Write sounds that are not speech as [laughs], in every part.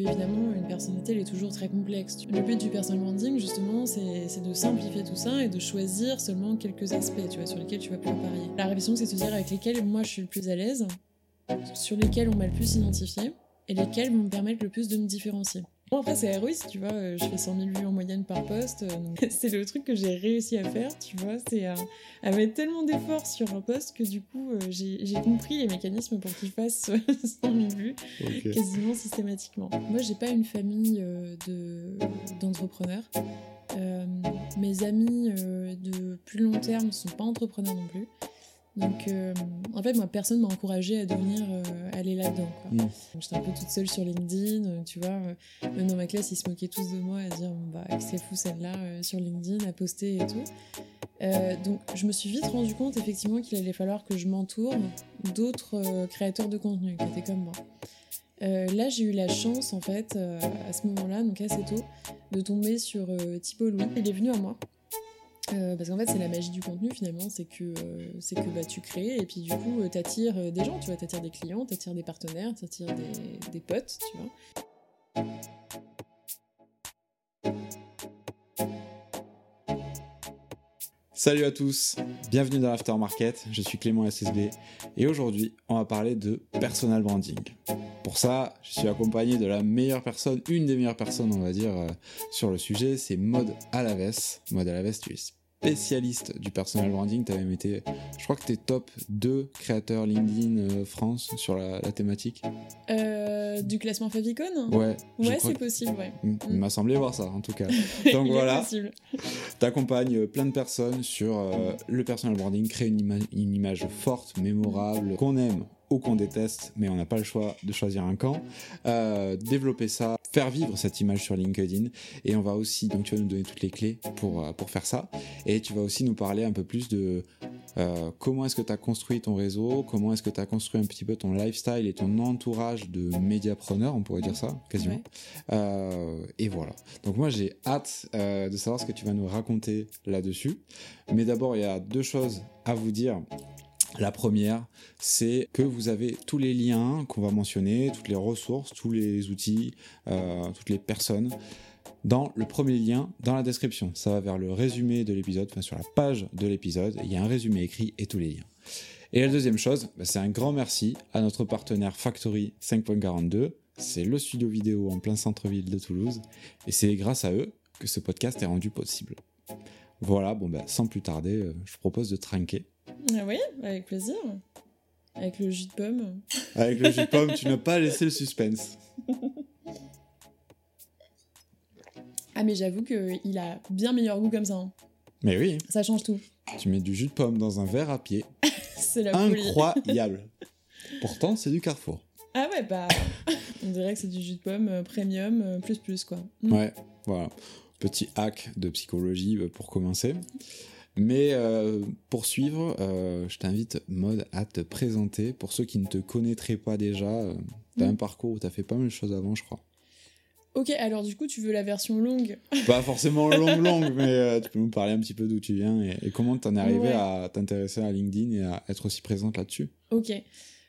évidemment une personnalité elle est toujours très complexe. Le but du personal branding justement c'est de simplifier tout ça et de choisir seulement quelques aspects tu vois, sur lesquels tu vas pouvoir parier. La révision c'est de se dire avec lesquels moi je suis le plus à l'aise, sur lesquels on m'a le plus identifié et lesquels vont me permettre le plus de me différencier. Bon, après, c'est héroïste, tu vois, euh, je fais 100 000 vues en moyenne par poste. Euh, [laughs] c'est le truc que j'ai réussi à faire, tu vois, c'est à, mettre tellement d'efforts sur un poste que du coup, euh, j'ai compris les mécanismes pour qu'il fasse [laughs] 100 000 vues quasiment systématiquement. Moi, j'ai pas une famille d'entrepreneurs. mes amis de plus long terme ne sont pas entrepreneurs non plus. Donc, euh, en fait, moi, personne m'a encouragé à devenir euh, aller là-dedans. Mm. J'étais un peu toute seule sur LinkedIn, euh, tu vois. même dans ma classe, ils se moquaient tous de moi à dire bah, c'est fou celle-là sur LinkedIn, à poster et tout. donc, je me suis vite rendu compte effectivement qu'il allait falloir que je m'entoure d'autres créateurs de contenu qui étaient comme moi. là, j'ai eu la chance, en fait, à ce moment-là, donc assez tôt, de tomber sur Thibault Louis. Il est venu à moi euh, parce qu'en fait, c'est la magie du contenu finalement, c'est que, euh, que bah, tu crées et puis du coup, euh, t'attires des gens, tu vois, t'attires des clients, t'attires des partenaires, t'attires des, des potes, tu vois. Salut à tous, bienvenue dans l'Aftermarket, je suis Clément SSB et aujourd'hui on va parler de personal branding. Pour ça, je suis accompagné de la meilleure personne, une des meilleures personnes on va dire sur le sujet, c'est Maude Alaves. Maude Alaves, tu es spécialiste du personal branding. Tu même été, je crois que tu es top 2 créateurs LinkedIn euh, France sur la, thématique. Euh, du classement Favicon? Ouais. Ouais, c'est possible, ouais. Il m'a semblé voir ça, en tout cas. [laughs] Donc voilà. Tu accompagnes euh, plein de personnes sur le personal branding, créer une, une image forte, mémorable, qu'on aime ou qu'on déteste, mais on n'a pas le choix de choisir un camp. Euh, développer ça, faire vivre cette image sur LinkedIn. Et on va aussi, donc tu vas nous donner toutes les clés pour, euh, pour faire ça. Et tu vas aussi nous parler un peu plus de euh, comment est-ce que tu as construit ton réseau, comment est-ce que tu as construit un petit peu ton lifestyle et ton entourage de médiapreneurs, on pourrait dire ça, quasiment. et voilà. Donc moi j'ai hâte de savoir ce que tu vas nous raconter là-dessus. Mais d'abord, il y a deux choses à vous dire. La première, c'est que vous avez tous les liens qu'on va mentionner, toutes les ressources, tous les outils, euh, toutes les personnes dans le premier lien dans la description. Ça va vers le résumé de l'épisode, enfin sur la page de l'épisode, il y a un résumé écrit et tous les liens. Et la deuxième chose, bah, c'est un grand merci à notre partenaire Factory 5.42. C'est le studio vidéo en plein centre-ville de Toulouse. Et c'est grâce à eux que ce podcast est rendu possible. Voilà, bon bah, sans plus tarder, euh, je propose de trinquer. Ah oui, avec plaisir. Avec le jus de pomme. Avec le jus de pomme, tu n'as pas laissé le suspense. [laughs] Ah mais j'avoue qu'il a bien meilleur goût comme ça. Hein. Mais oui. Ça change tout. Tu mets du jus de pomme dans un verre à pied. [laughs] c'est la Incroyable. Pourtant, c'est du Carrefour. Ah ouais, bah... [laughs] On dirait que c'est du jus de pomme euh, premium, euh, plus plus quoi. Mm. Ouais, voilà. Petit hack de psychologie euh, pour commencer. Mais euh, pour suivre, euh, je t'invite, Mode, à te présenter. Pour ceux qui ne te connaîtraient pas déjà, euh, tu as mm. un parcours où tu as fait pas mal de choses avant, je crois. Ok, alors du coup, tu veux la version longue? [laughs] Pas forcément longue, longue, [laughs] mais tu peux nous parler un petit peu d'où tu viens et, comment tu en es arrivé à t'intéresser à LinkedIn et à être aussi présente là-dessus. Ok.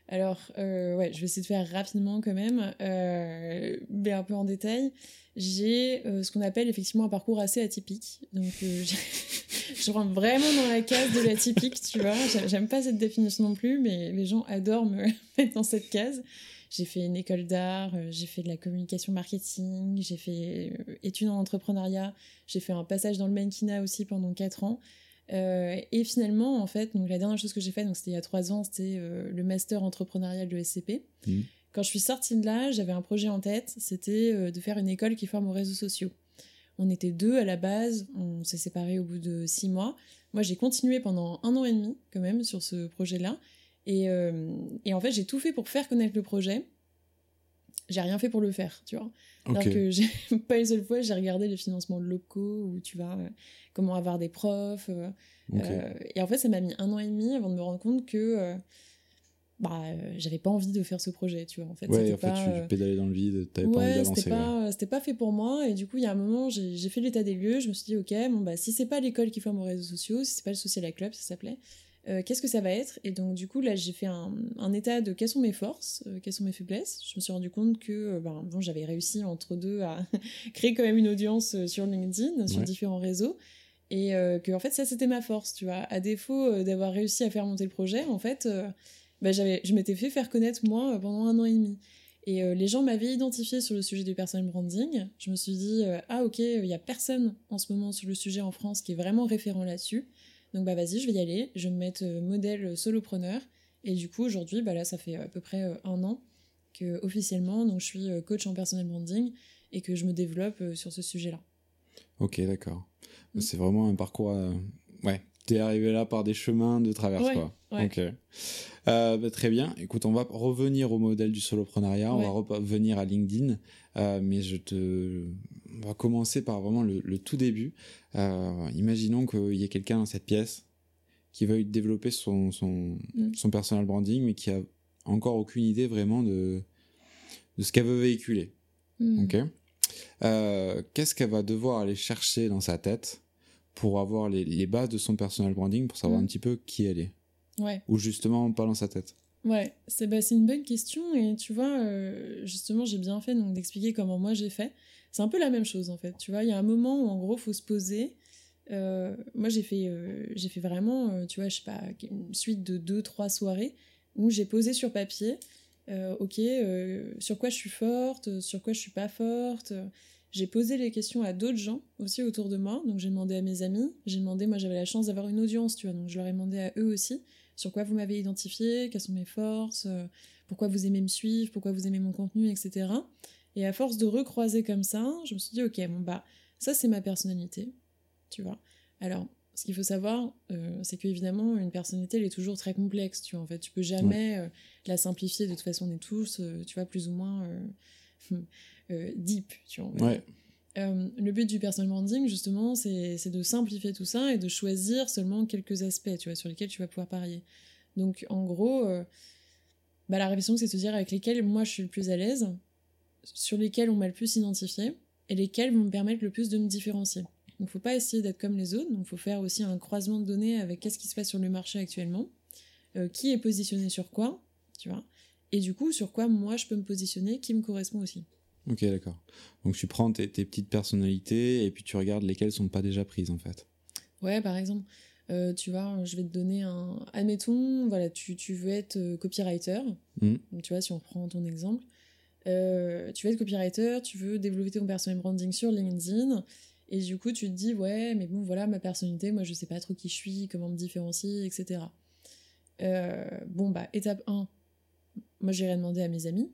Alors, ouais, je vais essayer de faire rapidement quand même, mais un peu en détail. J'ai ce qu'on appelle effectivement un parcours assez atypique. Donc, [laughs] je rentre vraiment dans la case de l'atypique, tu vois. J'aime pas cette définition non plus, mais les gens adorent me [laughs] mettre dans cette case. J'ai fait une école d'art, euh, j'ai fait de la communication marketing, j'ai fait euh, études en entrepreneuriat, j'ai fait un passage dans le mannequinat aussi pendant 4 ans. Euh, et finalement, en fait, donc la dernière chose que j'ai faite, donc c'était il y a 3 ans, c'était le master entrepreneurial de SCP. Mmh. Quand je suis sortie de là, j'avais un projet en tête, c'était de faire une école qui forme aux réseaux sociaux. On était deux à la base, on s'est séparés au bout de six mois. Moi, j'ai continué pendant un an et demi, quand même, sur ce projet-là. Et, euh, en fait, j'ai tout fait pour faire connaître le projet. J'ai rien fait pour le faire, tu vois. Alors [laughs] que j'ai pas une seule fois, j'ai regardé les financements locaux ou tu vois, euh, comment avoir des profs. Euh, et en fait, ça m'a mis un an et demi avant de me rendre compte que bah, euh, j'avais pas envie de faire ce projet, tu vois. En fait, ouais, en fait, tu, euh, pédalais dans le vide, t'avais pas envie d'avancer. C'était pas, c'était pas fait pour moi, et du coup, il y a un moment, j'ai fait l'état des lieux, je me suis dit, ok, bon, bah, si c'est pas l'école qui forme aux réseaux sociaux, si c'est pas le social club, ça s'appelait, qu'est-ce que ça va être? Et donc, du coup, là, j'ai fait un, état de quelles sont mes forces, quelles sont mes faiblesses? Je me suis rendu compte que ben, bon, j'avais réussi entre deux à [laughs] créer quand même une audience sur LinkedIn, sur différents réseaux. Et que, en fait, ça, c'était ma force, tu vois. À défaut d'avoir réussi à faire monter le projet, en fait, ben, j'avais, je m'étais fait faire connaître, moi, pendant un an et demi. Et les gens m'avaient identifié sur le sujet du personal branding. Je me suis dit, ah ok, il n'y a personne en ce moment sur le sujet en France qui est vraiment référent là-dessus. Donc bah vas-y, je vais y aller, je vais me mettre euh, modèle solopreneur. Et du coup, aujourd'hui, bah là, ça fait à peu près euh, un an que officiellement, donc je suis euh, coach en personal branding et que je me développe sur ce sujet-là. Ok, d'accord. Mm. C'est vraiment un parcours. Ouais, t'es arrivé là par des chemins de traverse, quoi. Ok. Bah, très bien. Écoute, on va revenir au modèle du soloprenariat, on va revenir à LinkedIn, mais je te on va commencer par vraiment le, tout début. Euh, imaginons qu'il y ait quelqu'un dans cette pièce qui veuille développer son, son, mm. son, personal branding, mais qui a encore aucune idée vraiment de, de ce qu'elle veut véhiculer. Mm. Ok euh, Qu'est-ce qu'elle va devoir aller chercher dans sa tête pour avoir les, les bases de son personal branding, pour savoir mm. un petit peu qui elle est? Ouais. Ou justement pas dans sa tête Ouais, c'est bah, une bonne question et tu vois, euh, justement, j'ai bien fait donc d'expliquer comment moi j'ai fait. C'est un peu la même chose en fait. Tu vois, il y a un moment où en gros, faut se poser. Euh, moi, j'ai fait, euh, j'ai fait vraiment, tu vois, je sais pas, une suite de deux, trois soirées où j'ai posé sur papier, ok, sur quoi je suis forte, sur quoi je suis pas forte. J'ai posé les questions à d'autres gens aussi autour de moi. Donc j'ai demandé à mes amis, j'ai demandé, moi j'avais la chance d'avoir une audience, tu vois, donc je leur ai demandé à eux aussi sur quoi vous m'avez identifié, quelles sont mes forces, pourquoi vous aimez me suivre, pourquoi vous aimez mon contenu, etc. Et à force de recroiser comme ça, je me suis dit, ok, bon, bah, ça, c'est ma personnalité, tu vois. Alors, ce qu'il faut savoir, euh, c'est qu'évidemment, une personnalité, elle est toujours très complexe, tu vois. En fait, tu peux jamais euh, la simplifier. De toute façon, on est tous, euh, tu vois, plus ou moins [laughs] deep, tu vois. Ouais. Le but du personal branding, justement, c'est de simplifier tout ça et de choisir seulement quelques aspects, tu vois, sur lesquels tu vas pouvoir parier. Donc, en gros, bah, la révision, c'est de se dire avec lesquels moi je suis le plus à l'aise, sur lesquels on m'a le plus identifié et lesquels vont me permettre le plus de me différencier. Donc faut pas essayer d'être comme les autres, donc faut faire aussi un croisement de données avec qu'est-ce qui se passe sur le marché actuellement, euh, qui est positionné sur quoi, tu vois, et du coup sur quoi moi je peux me positionner, qui me correspond aussi. Ok, d'accord. Donc tu prends tes, petites personnalités et puis tu regardes lesquelles sont pas déjà prises en fait. Ouais, par exemple, euh, tu vois, je vais te donner un. Admettons, voilà, tu, tu veux être euh, copywriter. Mmh. Donc, tu vois, si on prend ton exemple, euh, tu veux être copywriter, tu veux développer ton personal branding sur LinkedIn, et du coup tu te dis ouais mais bon voilà ma personnalité, moi je sais pas trop qui je suis, comment me différencier, etc. Bon bah étape 1, moi j'irai demander à mes amis,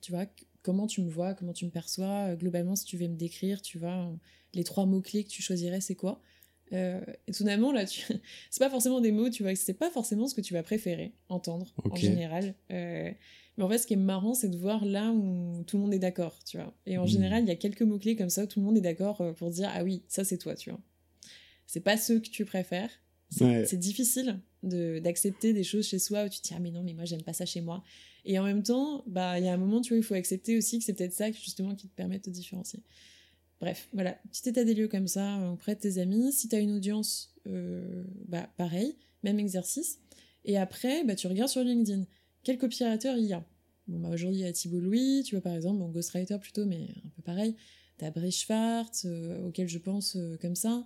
tu vois, comment tu me vois, comment tu me perçois, euh, globalement si tu veux me décrire, tu vois, les trois mots-clés que tu choisirais c'est quoi? Et tout d'un là, tu... [laughs] c'est pas forcément des mots, tu vois, c'est pas forcément ce que tu vas préférer entendre en général. Mais en fait, ce qui est marrant, c'est de voir là où tout le monde est d'accord, tu vois. Et en hmm. général, il y a quelques mots-clés comme ça où tout le monde est d'accord euh, pour dire Ah oui, ça c'est toi, tu vois. C'est pas ceux que tu préfères. C'est difficile d'accepter des choses chez soi où tu te dis Ah mais non, mais moi j'aime pas ça chez moi. Et en même temps, bah il y a un moment, tu vois, il faut accepter aussi que c'est peut-être ça justement qui te permet de te différencier. Bref, voilà, petit état des lieux comme ça euh, auprès de tes amis. Si tu as une audience, euh, bah pareil, même exercice. Et après, bah, tu regardes sur LinkedIn. Quel copywriter il y a? Bon, bah aujourd'hui, il y a Thibault Louis, tu vois, par exemple, Ghostwriter plutôt, mais un peu pareil. T'as Brice Schwartz, euh, auquel je pense euh, comme ça.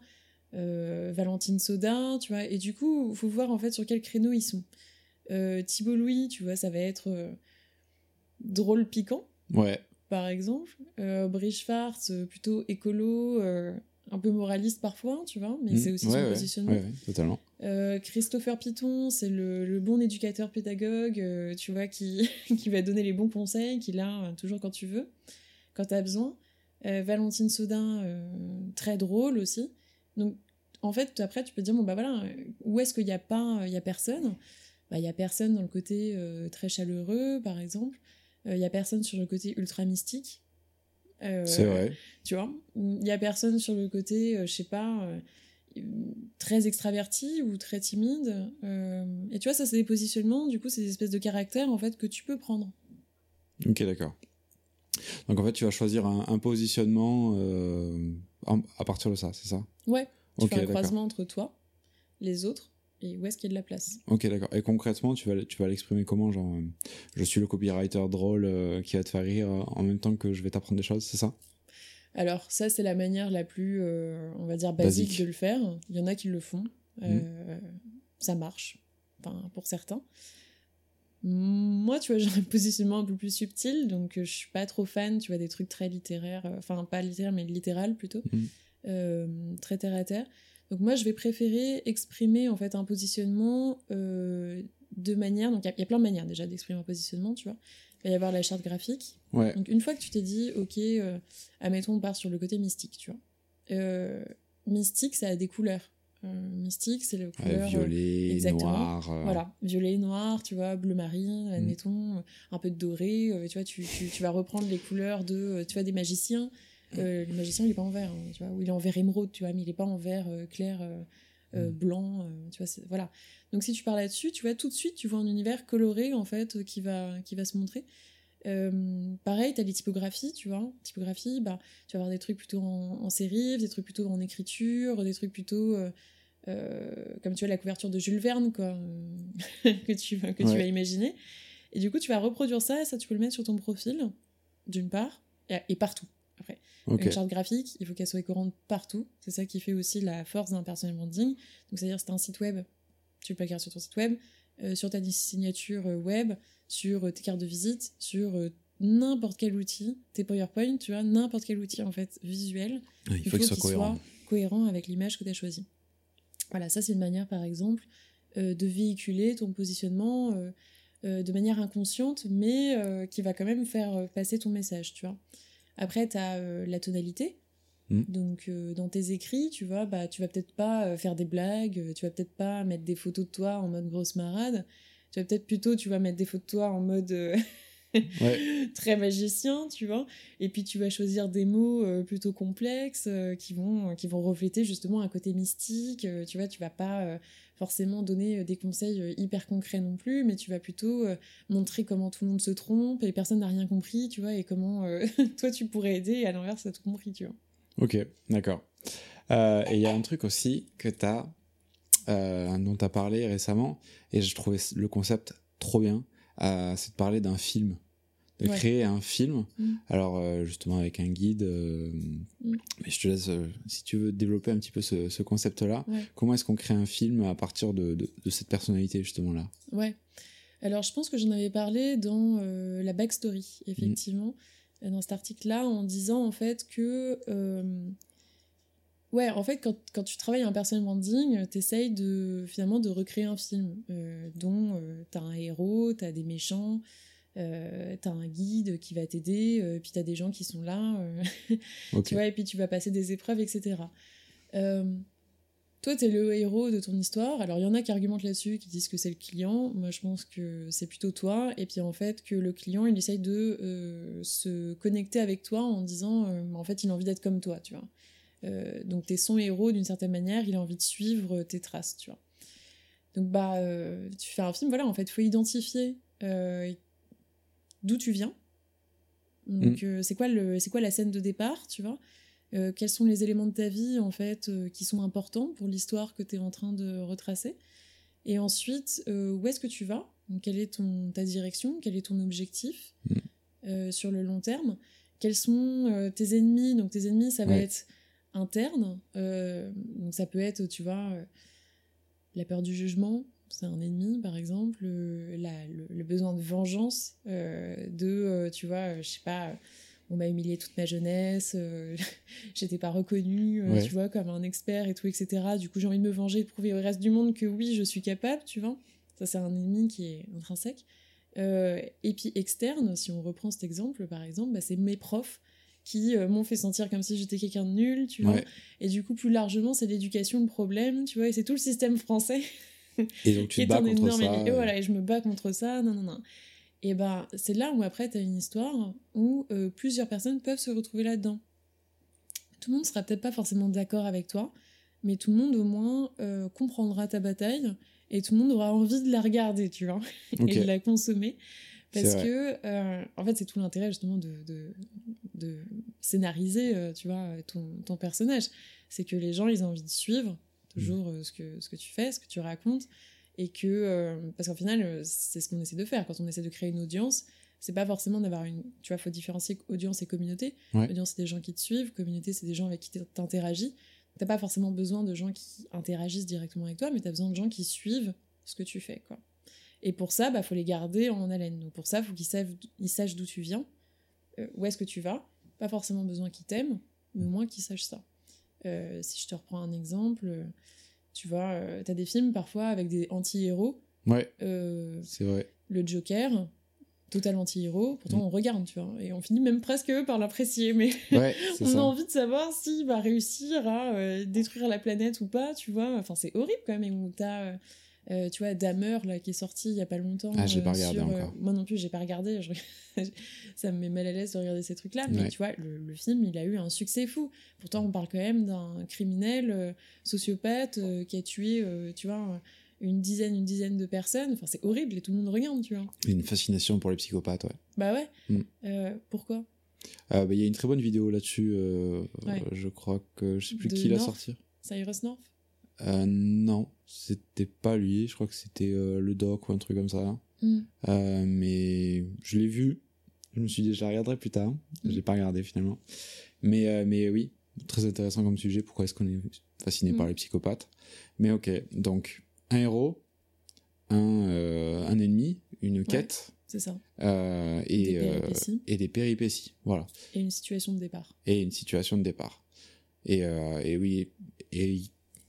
Valentine Soda, tu vois. Et du coup, il faut voir en fait sur quel créneau ils sont. Thibault Louis, tu vois, ça va être drôle piquant. Ouais. Par exemple. Brice Schwartz, plutôt écolo, un peu moraliste parfois, tu vois, mais mmh. c'est aussi son positionnement. Ouais, totalement. Euh, Christopher Piton, c'est le, bon éducateur pédagogue, euh, tu vois, qui, [laughs] qui va donner les bons conseils, qui l'a euh, toujours quand tu veux, quand tu as besoin. Valentine Sodin, très drôle aussi. Donc, en fait, après, tu peux te dire, bon, bah voilà, où est-ce qu'il n'y a pas, il y a personne? Bah, Il y a personne dans le côté très chaleureux, par exemple. Il y a personne sur le côté ultra mystique. c'est vrai. Tu vois Il y a personne sur le côté, je sais pas très extraverti ou très timide. Euh, et tu vois, ça, c'est des positionnements, du coup, c'est des espèces de caractères, en fait, que tu peux prendre. Ok, d'accord. Donc, en fait, tu vas choisir un, positionnement euh, à partir de ça, c'est ça? Ouais. Tu fais un croisement entre toi, les autres, et où est-ce qu'il y a de la place? Ok, d'accord. Et concrètement, tu vas, tu vas l'exprimer comment Genre, euh, je suis le copywriter drôle euh, qui va te faire rire euh, en même temps que je vais t'apprendre des choses, c'est ça? Alors, ça, c'est la manière la plus, on va dire, basique, de le faire. Il y en a qui le font. Mm. Ça marche, enfin, pour certains. Moi, tu vois, [laughs] j'ai un positionnement un peu plus subtil, donc je suis pas trop fan, tu vois, des trucs très littéraires, enfin, pas littéraires, mais littéral plutôt, mm. très terre à terre. Donc moi, je vais préférer exprimer en fait un positionnement euh, de manière. Donc il y, a plein de manières déjà d'exprimer un positionnement, tu vois. Il va y avoir la charte graphique. Donc une fois que tu t'es dit, ok, euh, admettons, on part sur le côté mystique, tu vois. Euh, mystique, ça a des couleurs. mystique, c'est le couleur violet, noir. Voilà, violet, noir, tu vois, bleu marine, mm. admettons, un peu de doré. tu vois, tu, tu, tu, vas reprendre les couleurs de, tu vois, des magiciens. Euh, le magicien, il est pas en vert, hein, tu vois, ou il est en vert émeraude, tu vois, mais il est pas en vert euh, clair, euh, mm. blanc, tu vois, voilà. Donc si tu parles là-dessus, tu vois, tout de suite, tu vois un univers coloré, en fait, qui va, qui va se montrer. pareil, tu as les typographies, tu vois. Typographie, bah, tu vas avoir des trucs plutôt en, en sérif, des trucs plutôt en écriture, des trucs plutôt. comme tu vois la couverture de Jules Verne, quoi, que tu, [laughs] que tu vas imaginer. Et du coup, tu vas reproduire ça, et ça, tu peux le mettre sur ton profil, d'une part, et partout après. Une charte graphique, il faut qu'elle soit cohérente partout. C'est ça qui fait aussi la force d'un personal branding. Donc, c'est-à-dire, c'est un site web, tu le sur ton site web, euh, sur ta signature euh, web, sur euh, tes cartes de visite, sur n'importe quel outil, tes PowerPoint, tu vois, n'importe quel outil en fait visuel. il, faut, qu'il soit, cohérent. cohérent avec l'image que tu as choisie. Voilà, ça c'est une manière par exemple de véhiculer ton positionnement de manière inconsciente, mais qui va quand même faire passer ton message, tu vois. Après, tu as euh, la tonalité. Mm. Donc, euh, dans tes écrits, tu vois, bah, tu vas peut-être pas euh, faire des blagues, tu vas peut-être pas mettre des photos de toi en mode grosse marade. Tu vas peut-être plutôt, tu vas mettre des photos de toi en mode [laughs] très magicien, tu vois. Et puis, tu vas choisir des mots plutôt complexes qui, vont, qui vont refléter justement un côté mystique. tu vois, tu vas pas forcément donner euh, des conseils euh, hyper concrets non plus, mais tu vas plutôt euh, montrer comment tout le monde se trompe et personne n'a rien compris, tu vois, et comment [laughs] toi tu pourrais aider et à l'inverse, t'as tout compris, tu vois. Ok, d'accord. et il y a un truc aussi que tu as, dont tu as parlé récemment, et je trouvais le concept trop bien, c'est de parler d'un film de créer un film. Mm. Alors, euh, justement, avec un guide. Euh, mm. Mais je te laisse, euh, si tu veux développer un petit peu ce, concept-là. Comment est-ce qu'on crée un film à partir de, de, cette personnalité, justement-là? Ouais. Alors, je pense que j'en avais parlé dans la backstory, effectivement, mm. dans cet article-là, en disant, en fait, que. Ouais, en fait, quand, quand, tu travailles un personal branding, t'essayes de, finalement de recréer un film dont t'as un héros, t'as des méchants, euh, t'as un guide qui va t'aider, euh, puis t'as des gens qui sont là, euh, [laughs] tu vois, et puis tu vas passer des épreuves, etc. toi, t'es le héros de ton histoire. Alors, il y en a qui argumentent là-dessus, qui disent que c'est le client. Moi, je pense que c'est plutôt toi. Et puis, en fait, que le client, il essaye de se connecter avec toi en disant, en fait, il a envie d'être comme toi, tu vois. donc, t'es son héros d'une certaine manière, il a envie de suivre tes traces, tu vois. Donc, bah, tu fais un film, voilà, en fait, il faut identifier d'où tu viens. Donc, mm. euh, c'est quoi, le, quoi la scène de départ, tu vois? Euh, Quels sont les éléments de ta vie, en fait, euh, qui sont importants pour l'histoire que tu es en train de retracer? Et ensuite, où est-ce que tu vas? Quelle est ton, ta direction? Quel est ton objectif? Mm. sur le long terme Quels sont tes ennemis? Donc, tes ennemis, ça va être interne. donc, ça peut être, tu vois, la peur du jugement, c'est un ennemi, par exemple, le, le, besoin de vengeance, euh, de, euh, tu vois, euh, je sais pas, on m'a humilié toute ma jeunesse, [laughs] j'étais pas reconnue, tu vois, comme un expert et tout, etc. Du coup, j'ai envie de me venger, de prouver au reste du monde que oui, je suis capable, tu vois. Ça, c'est un ennemi qui est intrinsèque. et puis externe, si on reprend cet exemple, par exemple, bah, c'est mes profs qui m'ont fait sentir comme si j'étais quelqu'un de nul, tu vois. Et du coup, plus largement, c'est l'éducation le problème, tu vois, et c'est tout le système français [laughs] [laughs] et donc tu te bats contre ça. Et voilà, et je me bats contre ça, non, non, non. Et ben, c'est là où après, tu as une histoire où euh, plusieurs personnes peuvent se retrouver là-dedans. Tout le monde sera peut-être pas forcément d'accord avec toi, mais tout le monde au moins euh, comprendra ta bataille et tout le monde aura envie de la regarder, tu vois, [laughs] et de la consommer. Parce que, euh, en fait, c'est tout l'intérêt justement de, de, de scénariser, tu vois, ton, ton personnage. C'est que les gens, ils ont envie de suivre toujours euh, ce, que, ce que tu fais, ce que tu racontes. Et que, euh, parce qu'en final, euh, c'est ce qu'on essaie de faire quand on essaie de créer une audience. C'est pas forcément d'avoir une. Tu vois, faut différencier audience et communauté. Audience, c'est des gens qui te suivent. Communauté, c'est des gens avec qui t'interagis. T'as pas forcément besoin de gens qui interagissent directement avec toi, mais t'as besoin de gens qui suivent ce que tu fais, quoi. Et pour ça, bah, faut les garder en haleine. Donc pour ça, faut qu'ils sachent, ils sachent d'où tu viens, où est-ce que tu vas. Pas forcément besoin qu'ils t'aiment, mais au moins qu'ils sachent ça. Si je te reprends un exemple, tu vois, euh, t'as des films parfois avec des anti-héros. Ouais. Euh, c'est vrai. Le Joker, total anti-héros, pourtant mm. on regarde, tu vois, et on finit même presque par l'apprécier, mais ouais, [laughs] on a envie de savoir s'il va réussir à euh, détruire la planète ou pas, tu vois. Enfin, c'est horrible quand même, où t'as euh, tu vois, Damer, là, qui est sorti il y a pas longtemps. Ah, j'ai pas euh, regardé euh, encore. moi non plus, j'ai pas regardé. [laughs] ça me met mal à l'aise de regarder ces trucs-là. Mais tu vois, le, film, il a eu un succès fou. Pourtant, on parle quand même d'un criminel, sociopathe, qui a tué, tu vois, une dizaine, une dizaine de personnes. Enfin, c'est horrible et tout le monde regarde, tu vois. Une fascination pour les psychopathes, ouais. Bah ouais. Mm. pourquoi? Bah, Il y a une très bonne vidéo là-dessus. Je crois que je sais plus qui l'a sorti. Cyrus North? Euh, non, c'était pas lui. Je crois que c'était euh, le doc ou un truc comme ça. Mm. Euh, mais je l'ai vu. Je me suis dit, je la regarderai plus tard. Je l'ai pas regardé finalement. Mais, mais oui, très intéressant comme sujet. Pourquoi est-ce qu'on est fasciné par mm. les psychopathes? Mais ok, donc un héros, un, un ennemi, une quête. C'est ça. et, des péripéties. et des péripéties. Voilà. Et une situation de départ. Et une situation de départ. Et, et oui, et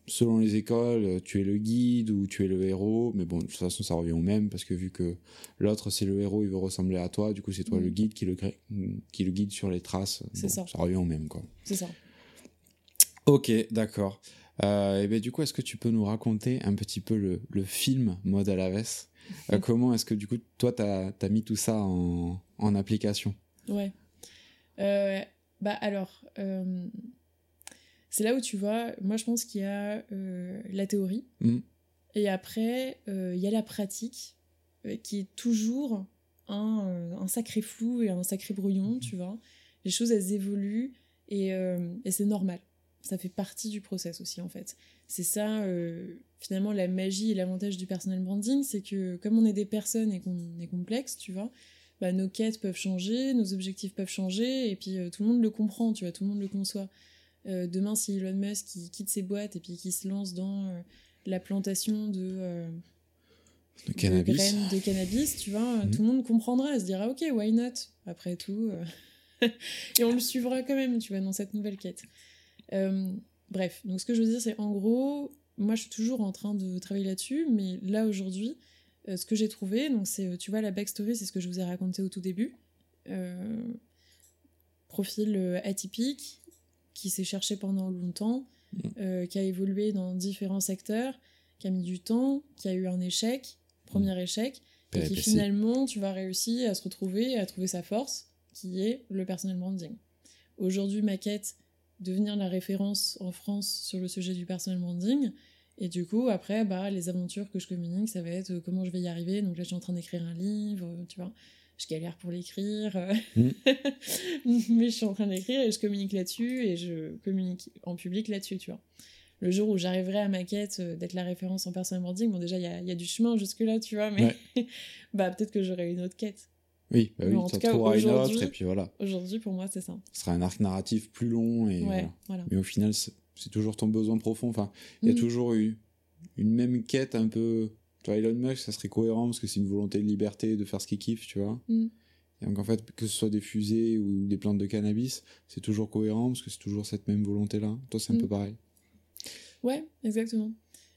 selon les écoles, euh, tu es le guide ou tu es le héros, mais bon, de toute façon, ça revient au même, parce que vu que l'autre, c'est le héros, il veut ressembler à toi, du coup, c'est toi le mm. guide qui le, qui le guide sur les traces. C'est ça. Ça revient au même, quoi. C'est ça. Ok, d'accord. Euh, et ben, du coup, est-ce que tu peux nous raconter un petit peu le, le film Mode à la veste? Euh, [laughs] Comment est-ce que, du coup, toi, tu as, as, mis tout ça en, en application? Ouais. bah, alors c'est là où tu vois, moi je pense qu'il y a euh, la théorie, mm. et après euh, il y a la pratique, euh, qui est toujours un, sacré flou et un sacré brouillon, mm. tu vois. Les choses elles évoluent et, c'est normal. Ça fait partie du process aussi en fait. C'est ça finalement la magie et l'avantage du personal branding, c'est que comme on est des personnes et qu'on est complexe, tu vois, bah, nos quêtes peuvent changer, nos objectifs peuvent changer, et puis tout le monde le comprend, tu vois, tout le monde le conçoit. Euh, demain, si Elon Musk qui quitte ses boîtes et puis qui se lance dans euh, la plantation de, euh, de, cannabis. graines de cannabis, tu vois, mhm. tout le monde comprendra, se dira ok, why not? Après tout, [laughs] et on le suivra quand même, tu vois, dans cette nouvelle quête. bref, donc ce que je veux dire, c'est en gros, moi je suis toujours en train de travailler là-dessus, mais là aujourd'hui, ce que j'ai trouvé, donc c'est, tu vois, la backstory, c'est ce que je vous ai raconté au tout début. profil atypique, qui s'est cherché pendant longtemps, mm. euh, qui a évolué dans différents secteurs, qui a mis du temps, qui a eu un échec, premier mm. échec, et qui finalement, tu vas réussir à se retrouver, à trouver sa force, qui est le personal branding. Aujourd'hui, ma quête, devenir la référence en France sur le sujet du personal branding. Et du coup, après, bah, les aventures que je communique, ça va être euh, comment je vais y arriver. Donc là, je suis en train d'écrire un livre, tu vois je galère pour l'écrire, mm. [laughs] mais je suis en train d'écrire et je communique là-dessus et je communique en public là-dessus, tu vois. Le jour où j'arriverai à ma quête euh, d'être la référence en personal branding, bon déjà il y, y a, du chemin jusque-là, tu vois, mais [laughs] bah peut-être que j'aurai une autre quête. Oui, bah oui en tout cas, une et puis voilà. Aujourd'hui, pour moi, c'est ça. Ce sera un arc narratif plus long et voilà. Mais au final, c'est toujours ton besoin profond. Enfin, il y a mm. toujours eu une même quête un peu tu vois, Elon Musk, ça serait cohérent parce que c'est une volonté de liberté de faire ce qu'il kiffe, tu vois. Mm. Et donc en fait, que ce soit des fusées ou des plantes de cannabis, c'est toujours cohérent parce que c'est toujours cette même volonté-là. Toi, c'est un mm. peu pareil. Ouais, exactement.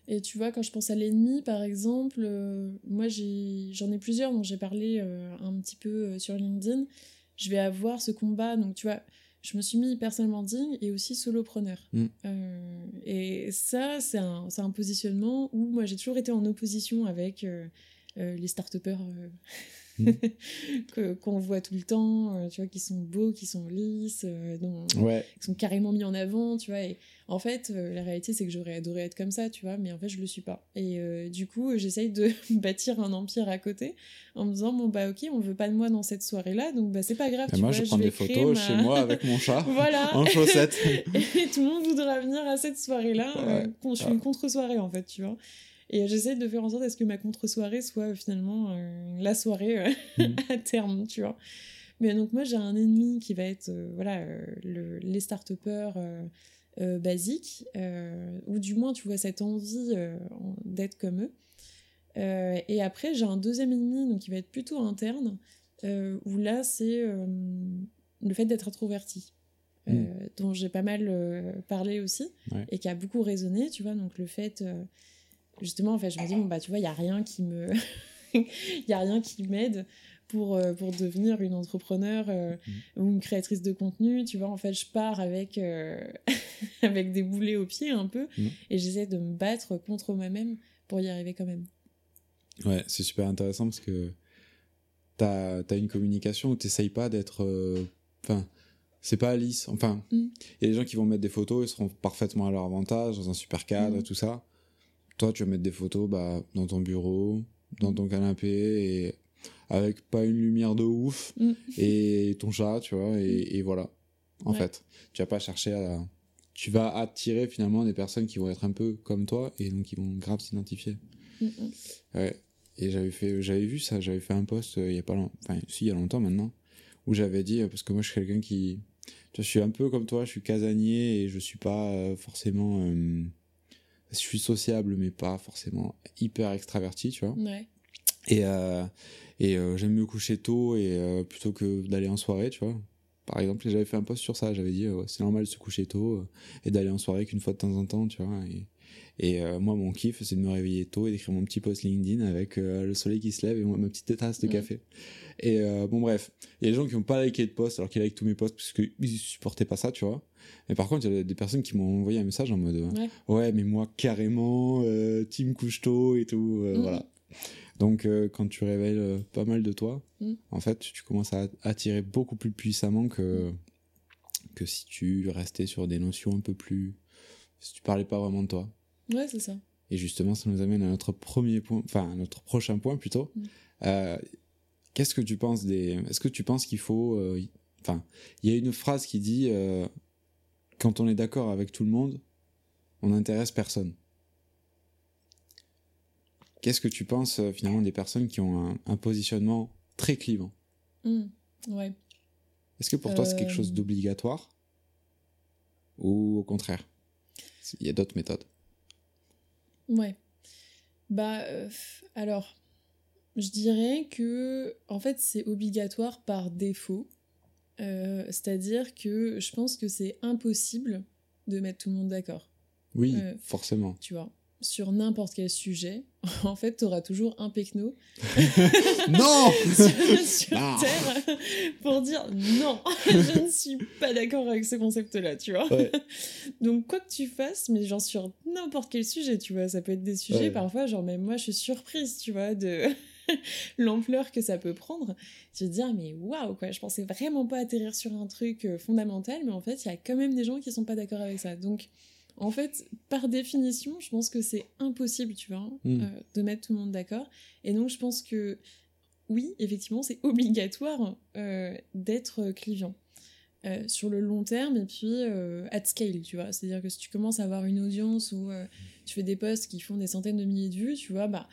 Et tu vois, quand je pense à l'ennemi, par exemple, euh, moi j'en ai, plusieurs dont j'ai parlé euh, un petit peu euh, sur LinkedIn. Je vais avoir ce combat, donc tu vois, je me suis mis personnellement digne et aussi solopreneur. Mm. Euh, et ça, c'est un, un, positionnement où moi j'ai toujours été en opposition avec euh, euh, les start-upers mm. [laughs] qu'on voit tout le temps, euh, tu vois, qui sont beaux, qui sont lisses, euh, qui sont carrément mis en avant, tu vois. Et en fait, la réalité, c'est que j'aurais adoré être comme ça, tu vois, mais en fait, je le suis pas. Et du coup, [laughs] j'essaye de [laughs] bâtir un empire à côté en me disant, bon, bah, ok, on veut pas de moi dans cette soirée-là, donc bah, c'est pas grave. moi, je prends des photos chez moi avec mon chat voilà. en chaussettes. et tout le monde voudra venir à cette soirée-là. je suis une contre-soirée, en fait, tu vois. Et j'essaie de faire en sorte à ce que ma contre-soirée soit euh, finalement euh, la soirée euh, mm. [laughs] à terme, tu vois. Mais donc moi j'ai un ennemi qui va être voilà le, les start-upers basiques, ou du moins tu vois cette envie d'être comme eux. et après j'ai un deuxième ennemi donc qui va être plutôt interne, où là c'est le fait d'être introverti. Mm. dont j'ai pas mal parlé aussi et qui a beaucoup résonné, tu vois, donc le fait justement, en fait, je me dis, bon, bah, tu vois, il n'y a rien qui me. [laughs] Il y a rien qui m'aide pour, euh, pour devenir une entrepreneur euh, mm. ou une créatrice de contenu. Tu vois, en fait, je pars avec, euh, [laughs] avec des boulets aux pieds un peu mm. et j'essaie de me battre contre moi-même pour y arriver quand même. Ouais, c'est super intéressant parce que tu as, as, une communication où tu n'essayes pas d'être. Enfin. c'est pas lisse. Enfin, mm. il y a des gens qui vont mettre des photos, ils seront parfaitement à leur avantage, dans un super cadre, tout ça toi, tu vas mettre des photos bah, dans ton bureau, dans ton canapé, et avec pas une lumière de ouf, mm. [laughs] et ton chat, tu vois, et, voilà. En fait, tu vas pas chercher à. Tu vas attirer finalement des personnes qui vont être un peu comme toi, et donc qui vont grave s'identifier. Mm, mm. Ouais. Et j'avais fait, j'avais vu ça, j'avais fait un post euh, il y a pas longtemps, enfin, si, il y a longtemps maintenant, où j'avais dit, parce que moi je suis quelqu'un qui. je suis un peu comme toi, je suis casanier et je suis pas euh, forcément. Euh, je suis sociable, mais pas forcément hyper extraverti, tu vois. Ouais. Et, euh, et euh, j'aime me coucher tôt et euh, plutôt que d'aller en soirée, tu vois. Par exemple, j'avais fait un post sur ça, j'avais dit c'est normal de se coucher tôt et d'aller en soirée qu'une fois de temps en temps, tu vois. Et, et moi, mon kiff, c'est de me réveiller tôt et d'écrire mon petit post LinkedIn avec le soleil qui se lève et ma petite tasse de café. Et bon, bref, il y a des gens qui n'ont pas liké de post alors qu'ils like tous mes posts parce qu'ils supportaient pas ça, tu vois. Mais par contre, il y a des personnes qui m'ont envoyé un message en mode Ouais, mais moi, carrément, euh, team couche-tôt et tout. Euh, mm. Voilà. Donc, euh, quand tu révèles euh, pas mal de toi, mm. en fait, tu commences à attirer beaucoup plus puissamment que, que si tu restais sur des notions un peu plus. Si tu parlais pas vraiment de toi. Ouais, c'est ça. Et justement, ça nous amène à notre premier point, enfin, à notre prochain point plutôt. Mm. Qu'est-ce que tu penses des. Est-ce que tu penses qu'il faut. Enfin, il y a une phrase qui dit quand on est d'accord avec tout le monde, on n'intéresse personne. Qu'est-ce que tu penses euh, finalement des personnes qui ont un, positionnement très clivant? Mmh, ouais. Est-ce que pour toi c'est quelque chose euh. d'obligatoire? Ou au contraire? Il y a d'autres méthodes. Ouais. Bah euh, alors, je dirais que en fait c'est obligatoire par défaut euh, c'est-à-dire que je pense que c'est impossible de mettre tout le monde d'accord. Oui, euh, forcément. Tu vois, sur n'importe quel sujet, [laughs] en fait, tu auras toujours un pecno [laughs] non [laughs] sur, ah. Terre pour dire non, je ne suis pas d'accord avec ce concept-là, tu vois. Donc, quoi que tu fasses, mais genre sur n'importe quel sujet, tu vois, ça peut être des sujets parfois, genre même moi, je suis surprise, tu vois, de l'ampleur que ça peut prendre, tu te dis, ah, mais waouh, quoi, je pensais vraiment pas atterrir sur un truc euh, fondamental, mais en fait, il y a quand même des gens qui sont pas d'accord avec ça. Donc, en fait, par définition, je pense que c'est impossible, tu vois, hmm. euh, de mettre tout le monde d'accord. Et donc, je pense que, oui, effectivement, c'est [laughs] obligatoire euh, d'être clivant. sur le long terme et puis at scale, tu vois. C'est-à-dire que si tu commences à avoir une audience où tu fais des posts qui font des centaines de milliers de vues, tu vois, bah,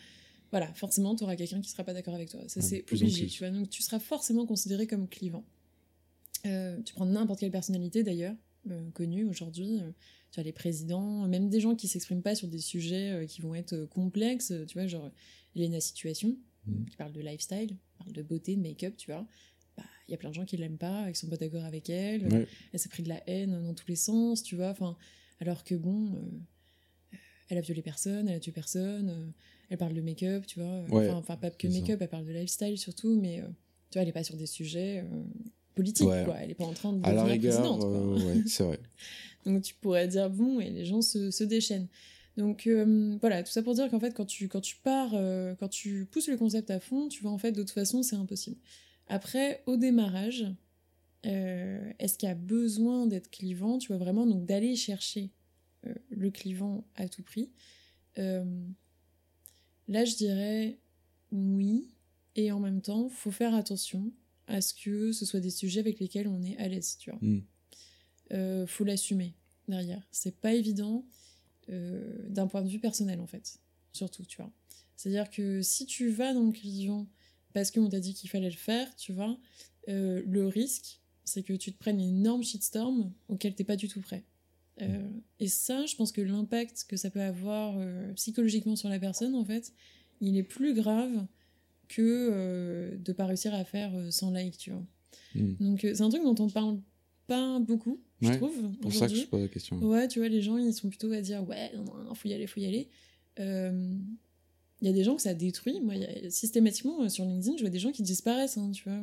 voilà, forcément, tu auras quelqu'un qui sera pas d'accord avec toi. Ça, c'est obligé, tu vois. Donc, tu seras forcément considéré comme clivant. Euh, tu prends n'importe quelle personnalité, d'ailleurs, euh, connue aujourd'hui. Euh, tu as les présidents, même des gens qui s'expriment pas sur des sujets qui vont être complexes. Tu vois, genre Elena Situation, mm. qui parle de lifestyle, parle de beauté, de make-up, tu vois. Bah, il y a plein de gens qui l'aiment pas, qui sont pas d'accord avec elle. Elle s'est pris de la haine dans tous les sens, tu vois. Enfin, alors que bon, elle a violé personne, elle a tué personne elle parle de make-up, tu vois. enfin, pas que make-up, elle parle de lifestyle surtout, mais euh, tu vois, elle n'est pas sur des sujets euh, politiques, quoi. Elle n'est pas en train de devenir présidente, euh, c'est vrai. [laughs] Donc tu pourrais dire, bon, et les gens se, se déchaînent. Donc voilà, tout ça pour dire qu'en fait, quand tu, quand tu pars, quand tu pousses le concept à fond, tu vois, en fait, de toute façon, c'est impossible. Après, au démarrage, est-ce qu'il y a besoin d'être clivant Tu vois, vraiment, donc d'aller chercher le clivant à tout prix. là, je dirais oui, et en même temps, faut faire attention à ce que ce soit des sujets avec lesquels on est à l'aise, tu vois. Mm. Euh, faut l'assumer derrière. C'est pas évident euh, d'un point de vue personnel, en fait. Surtout, tu vois. C'est-à-dire que si tu vas dans le client parce qu'on t'a dit qu'il fallait le faire, tu vois, euh, le risque, c'est que tu te prennes une énorme shitstorm auquel t'es pas du tout prêt. Mm. et ça, je pense que l'impact que ça peut avoir psychologiquement sur la personne, en fait, il est plus grave que euh, de pas réussir à faire 100 euh, likes, tu vois. Hmm. Donc euh, c'est un truc dont on parle pas beaucoup, je trouve. C'est pour ça que je pose la question. Ouais, tu vois, les gens ils sont plutôt à dire ouais, non, non, faut y aller, faut y aller. Il y a des gens que ça détruit. Moi, systématiquement sur LinkedIn, je vois des gens qui disparaissent, hein, tu vois.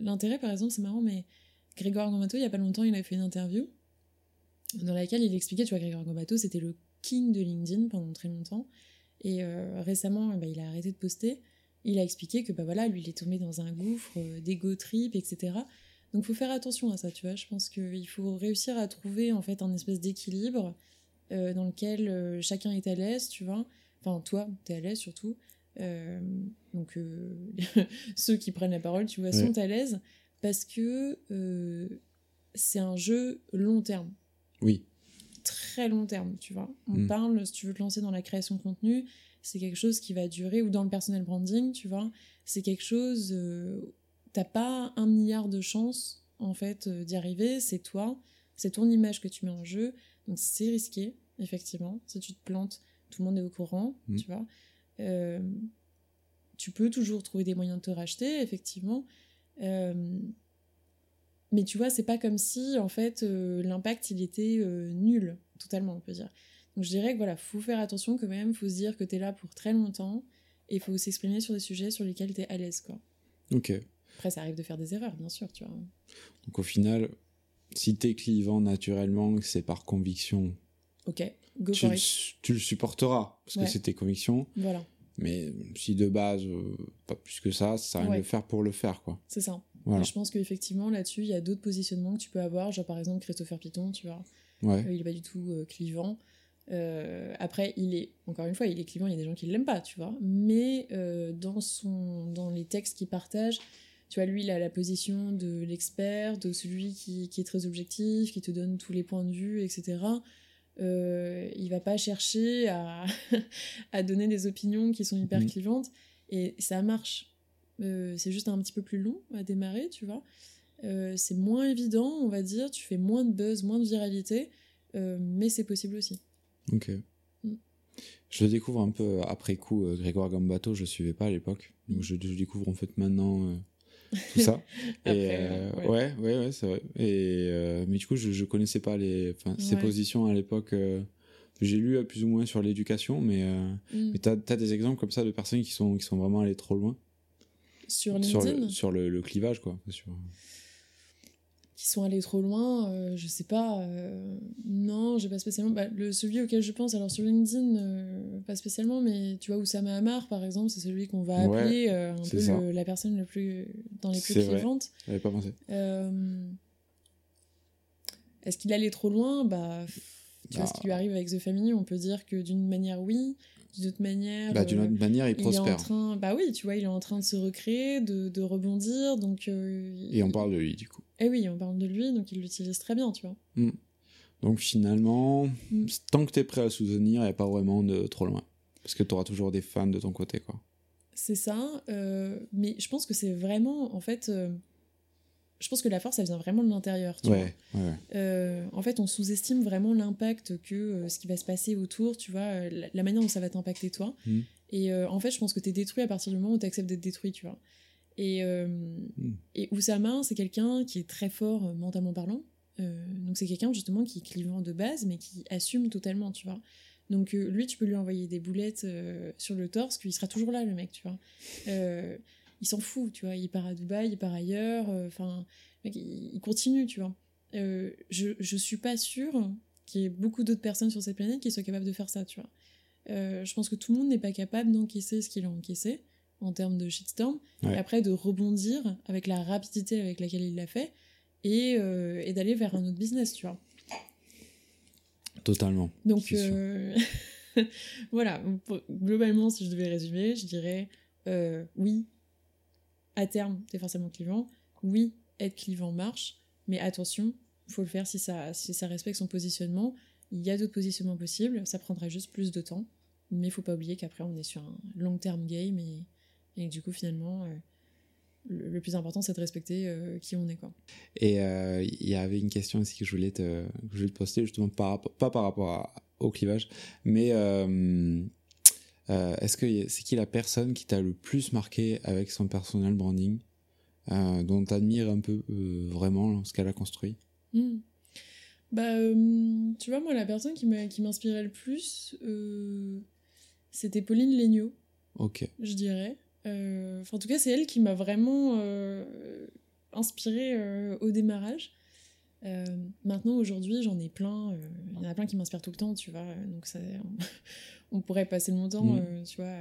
L'intérêt, par exemple, c'est marrant, mais Grégoire Gambato, il y a pas longtemps, il a fait une interview dans laquelle il expliquait, tu vois, Grégoire Gambato, c'était le king de LinkedIn pendant très longtemps. Et euh, récemment, bah, il a arrêté de poster. Il a expliqué que bah voilà, lui, il est tombé dans un gouffre euh, d'ego trip, etc. Donc, faut faire attention à ça, tu vois. Je pense qu'il faut réussir à trouver en fait un espèce d'équilibre euh, dans lequel chacun est à l'aise, tu vois. Enfin, toi, tu es à l'aise surtout. donc, [laughs] ceux qui prennent la parole, tu vois, sont à l'aise parce que c'est un jeu long terme. Oui très long terme, tu vois. On mm. parle, si tu veux te lancer dans la création de contenu, c'est quelque chose qui va durer, ou dans le personal branding, tu vois, c'est quelque chose, euh, t'as pas un milliard de chances, en fait, euh, d'y arriver, c'est toi, c'est ton image que tu mets en jeu, donc c'est risqué, effectivement, si tu te plantes, tout le monde est au courant, mm. tu vois. Euh, tu peux toujours trouver des moyens de te racheter, effectivement. Mais tu vois, c'est pas comme si, en fait, euh, l'impact, il était euh, nul, totalement, on peut dire. Donc je dirais que voilà, faut faire attention quand même, faut se dire que tu es là pour très longtemps et il faut s'exprimer sur des sujets sur lesquels tu es à l'aise, quoi. Ok. Après, ça arrive de faire des erreurs, bien sûr, tu vois. Donc au final, si t'es clivant naturellement, c'est par conviction. Ok, go tu, tu le supporteras, parce que c'est tes convictions. Voilà. Mais si de base, euh, pas plus que ça, ça sert à rien de le faire pour le faire, quoi. C'est ça je pense qu'effectivement, là-dessus, il y a d'autres positionnements que tu peux avoir. Genre, par exemple, Christopher Piton, tu vois. Euh, il est pas du tout euh, clivant. Euh, après, il est, encore une fois, il est clivant, il y a des gens qui l'aiment pas, tu vois. Mais dans, son, dans les textes qu'il partage, tu vois, lui, il a la position de l'expert, de celui qui, qui, est très objectif, qui te donne tous les points de vue, etc. il va pas chercher à, [laughs] à donner des opinions qui sont hyper mm. clivantes. Et ça marche euh, c'est juste un petit peu plus long à démarrer, tu vois. Euh, c'est moins évident, on va dire, tu fais moins de buzz, moins de viralité, euh, mais c'est possible aussi. Ok. Mm. Je découvre un peu après coup, Grégoire Gambato, je suivais pas à l'époque, donc je, découvre en fait maintenant tout ça. [laughs] ouais, ouais, ouais, c'est vrai. Et, mais du coup, je, je connaissais pas les, ses positions à l'époque. j'ai lu plus ou moins sur l'éducation, mais, mm. mais tu as, des exemples comme ça de personnes qui sont, qui sont vraiment allées trop loin? Sur LinkedIn? Sur le, clivage, quoi. Qui sont allés trop loin, euh, je sais pas. Euh, non, j'ai pas spécialement. Bah, le, celui auquel je pense, alors sur LinkedIn, euh, pas spécialement, mais tu vois, Oussama Hamar, par exemple, c'est celui qu'on va appeler un peu la personne le plus, dans les plus clivantes. J'avais pas pensé. Est-ce qu'il allait trop loin? Bah. Tu vois ce qui lui arrive avec The Family, on peut dire que d'une manière oui, d'une autre manière. Bah, d'une autre manière, il, prospère. train, bah oui, tu vois, il est en train de se recréer, de, de rebondir, donc. Euh, et on parle de lui, du coup. Eh oui, on parle de lui, donc il l'utilise très bien, tu vois. Hmm. Donc finalement, hmm. tant que tu es prêt à soutenir, il n'y a pas vraiment de trop loin. Parce que tu auras toujours des fans de ton côté, quoi. C'est ça, euh, mais je pense que c'est vraiment, en fait, euh, je pense que la force, ça vient vraiment de l'intérieur. Ouais, euh, en fait, on sous-estime vraiment l'impact que euh, ce qui va se passer autour, tu vois, euh, la, manière dont ça va t'impacter toi. Hmm. Et en fait, je pense que tu es détruit à partir du moment où tu acceptes d'être détruit, tu vois. Et, mm. et Oussama, c'est quelqu'un qui est très fort mentalement parlant. donc, c'est quelqu'un justement qui est clivant de base, mais qui assume totalement, tu vois. Donc, lui, tu peux lui envoyer des boulettes sur le torse, qu'il sera toujours là, le mec, tu vois il s'en fout, tu vois. Il part à Dubaï, il part ailleurs. Euh, enfin, il, continue, tu vois. Euh, je, je suis pas sûre qu'il y ait beaucoup d'autres personnes sur cette planète qui soient capables de faire ça, tu vois. Euh, je pense que tout le monde n'est pas capable d'encaisser ce qu'il a encaissé en termes de shitstorm, et après de rebondir avec la rapidité avec laquelle il l'a fait, et, euh, et d'aller vers un autre business, tu vois. Totalement. Donc euh, [laughs] voilà, globalement, si je devais résumer, je dirais oui, à terme, c'est forcément clivant. Oui, être clivant marche, mais attention, faut le faire si ça, si ça respecte son positionnement. Il y a d'autres positionnements possibles, ça prendra juste plus de temps, mais faut pas oublier qu'après on est sur un long term game et, et du coup finalement euh, le, plus important c'est de respecter euh, qui on est quoi. Et euh, il y avait une question aussi que je voulais te, je voulais te poster justement par, pas par rapport au clivage, mais est-ce que c'est qui la personne qui t'a le plus marqué avec son personal branding, dont tu admires un peu vraiment ce qu'elle a construit? Hmm. Bah, tu vois, moi, la personne qui m'inspirait le plus, c'était Pauline Legnaud. Ok. Je dirais. en tout cas, c'est elle qui m'a vraiment inspirée au démarrage. Maintenant, aujourd'hui, j'en ai plein. Il y en a plein qui m'inspirent tout le temps, tu vois. Donc, ça, [laughs] on, pourrait passer le temps, mmh. tu vois,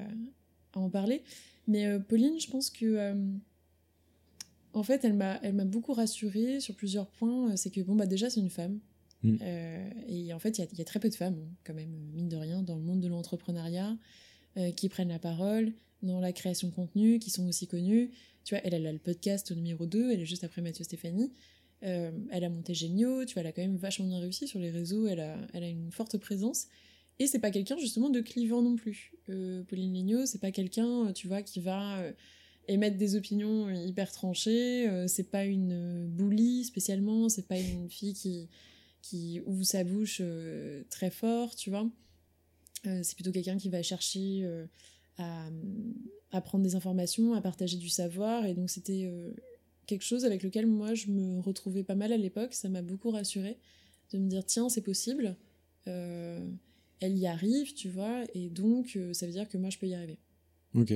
à en parler. Mais Pauline, je pense que en fait, elle m'a, elle m'a beaucoup rassurée sur plusieurs points. C'est que, bon, bah, déjà, c'est une femme. Mm. Euh, et en fait, il y, a très peu de femmes, quand même, mine de rien, dans le monde de l'entrepreneuriat, euh, qui prennent la parole, dans la création de contenu, qui sont aussi connues. Tu vois, elle, elle a le podcast numéro 2, elle est juste après Mathieu Stéphanie. Euh, elle a monté Géniaux, tu vois, elle a quand même vachement bien réussi sur les réseaux, elle a, elle a une forte présence. Et c'est pas quelqu'un, justement, de clivant non plus. Pauline Lignot, c'est pas quelqu'un, tu vois, qui va émettre des opinions hyper tranchées. Euh, c'est pas une bully spécialement, c'est pas une fille qui, qui ouvre sa bouche euh, très fort, tu vois. Euh, c'est plutôt quelqu'un qui va chercher à, prendre des informations, à partager du savoir. Et donc c'était quelque chose avec lequel moi je me retrouvais pas mal à l'époque. Ça m'a beaucoup rassurée de me dire tiens, c'est possible. elle y arrive, tu vois. Et donc ça veut dire que moi je peux y arriver. Ok.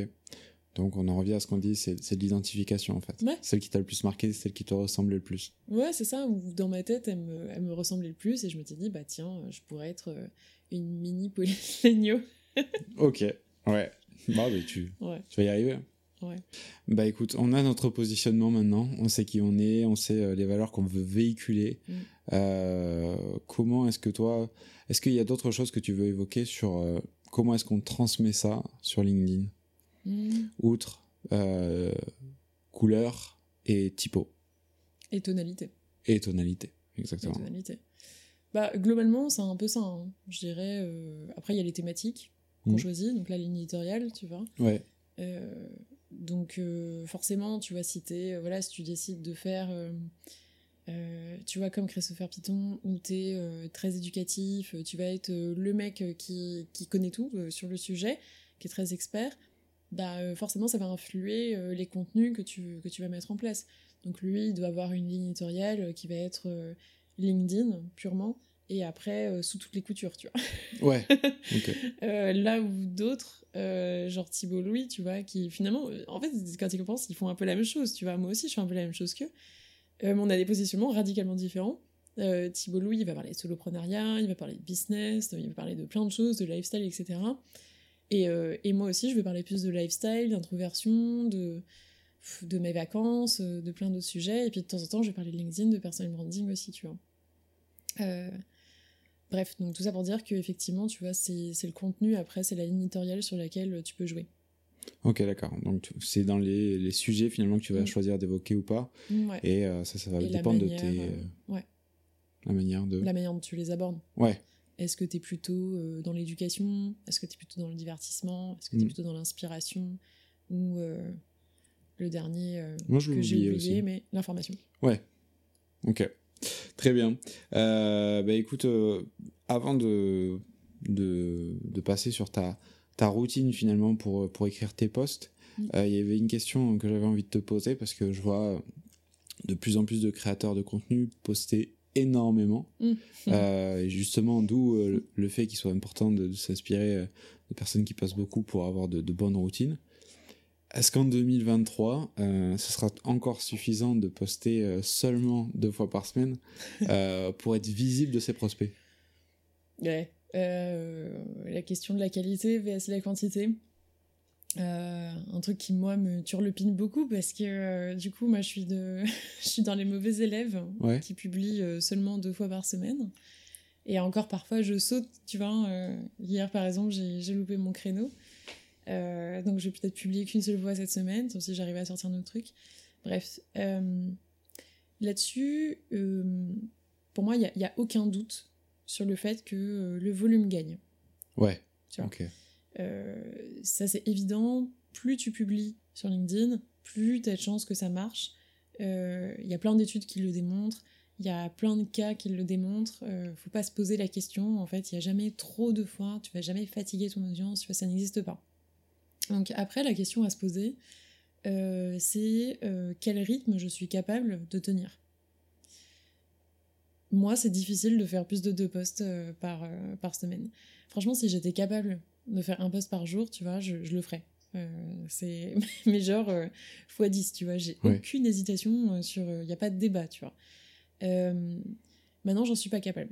Donc on en revient à ce qu'on dit, c'est de l'identification en fait. Celle qui t'a le plus marqué, celle qui te ressemble le plus. Ouais, c'est ça. Dans ma tête, elle me, elle me, ressemblait le plus et je me suis dit, bah tiens, je pourrais être euh, une mini Pauline [laughs] ok, ouais. Bah, mais tu, tu vas y arriver. Ouais. Bah écoute, on a notre positionnement maintenant, on sait qui on est, on sait euh, les valeurs qu'on veut véhiculer. Mm. Euh, comment est-ce que toi, est-ce qu'il y a d'autres choses que tu veux évoquer sur comment est-ce qu'on transmet ça sur LinkedIn? Hmm. outre euh, couleur et typo. Et tonalité. Et tonalité, exactement. Et tonalité. Bah, globalement, c'est un peu ça, hein. je dirais. Euh, après, il y a les thématiques qu'on hmm. choisit, donc la ligne éditoriale, tu vois. Ouais. Euh, donc, forcément, tu vas citer, voilà, si tu décides de faire, tu vois, comme Christopher Piton, où tu es très éducatif, tu vas être le mec qui, qui connaît tout sur le sujet, qui est très expert bah, euh, forcément ça va influer euh, les contenus que tu, que tu vas mettre en place. Donc lui, il doit avoir une ligne éditoriale euh, qui va être LinkedIn purement, et après sous toutes les coutures, tu vois. Ouais. [laughs] là où d'autres, genre Thibault Louis, tu vois, qui finalement, en fait, quand ils pensent, ils font un peu la même chose, tu vois. Moi aussi, je fais un peu la même chose qu'eux. mais on a des positionnements radicalement différents. Thibault Louis, il va parler de soloprenariat, il va parler de business, il va parler de plein de choses, de lifestyle, etc. Euh, et, moi aussi, je vais parler plus de lifestyle, d'introversion, de, de mes vacances, euh, de plein d'autres sujets. Et puis de temps en temps, je vais parler de LinkedIn, de personal branding aussi, tu vois. Euh, bref, donc tout ça pour dire que effectivement, tu vois, c'est le contenu, après, c'est la ligne éditoriale sur laquelle tu peux jouer. Ok, d'accord. Donc c'est dans les, les, sujets finalement que tu vas mm. choisir d'évoquer ou pas. Et ça, ça va dépendre de tes. ouais. La manière de. La manière dont tu les abordes. Ouais. Est-ce que tu es plutôt euh, dans l'éducation? Est-ce que tu es plutôt dans le divertissement? Est-ce que tu es mm. plutôt dans l'inspiration? Ou euh, le dernier euh, que j'ai oublié, mais l'information Ouais. Ok. Très bien. bah écoute, avant de, de, de, passer sur ta, ta routine finalement pour, pour écrire tes posts, mm. il y avait une question que j'avais envie de te poser parce que je vois de plus en plus de créateurs de contenu poster énormément. Mm. Euh, justement, d'où euh, le fait qu'il soit important de, s'inspirer euh, de personnes qui passent beaucoup pour avoir de, bonnes routines. Est-ce qu'en 2023, ce sera encore suffisant de poster seulement deux fois par semaine [laughs] pour être visible de ses prospects? Ouais. la question de la qualité vs la quantité. un truc qui moi me turlupine beaucoup parce que du coup moi je suis de [laughs] je suis dans les mauvais élèves qui publient seulement deux fois par semaine et encore parfois je saute tu vois hier par exemple j'ai loupé mon créneau euh, donc je vais peut-être publier qu'une seule fois cette semaine, sauf si j'arrive à sortir un autre truc. Bref, euh, là-dessus, euh, pour moi, il n'y a, a, aucun doute sur le fait que le volume gagne. Ouais. ok. ça, c'est évident. Plus tu publies sur LinkedIn, plus tu as de chances que ça marche. Il y a plein d'études qui le démontrent. Il y a plein de cas qui le démontrent. Euh, faut pas se poser la question. En fait, il y a jamais trop de fois. Tu vas jamais fatiguer ton audience. Tu vois, ça n'existe pas. Donc après, la question à se poser, euh, c'est euh, quel rythme je suis capable de tenir? Moi, c'est difficile de faire plus de deux posts euh, par, par semaine. Franchement, si j'étais capable de faire un post par jour, tu vois, je, le ferais. c'est [laughs] mais genre x 10, tu vois, j'ai aucune hésitation sur il n'y a pas de débat, tu vois. maintenant, j'en suis pas capable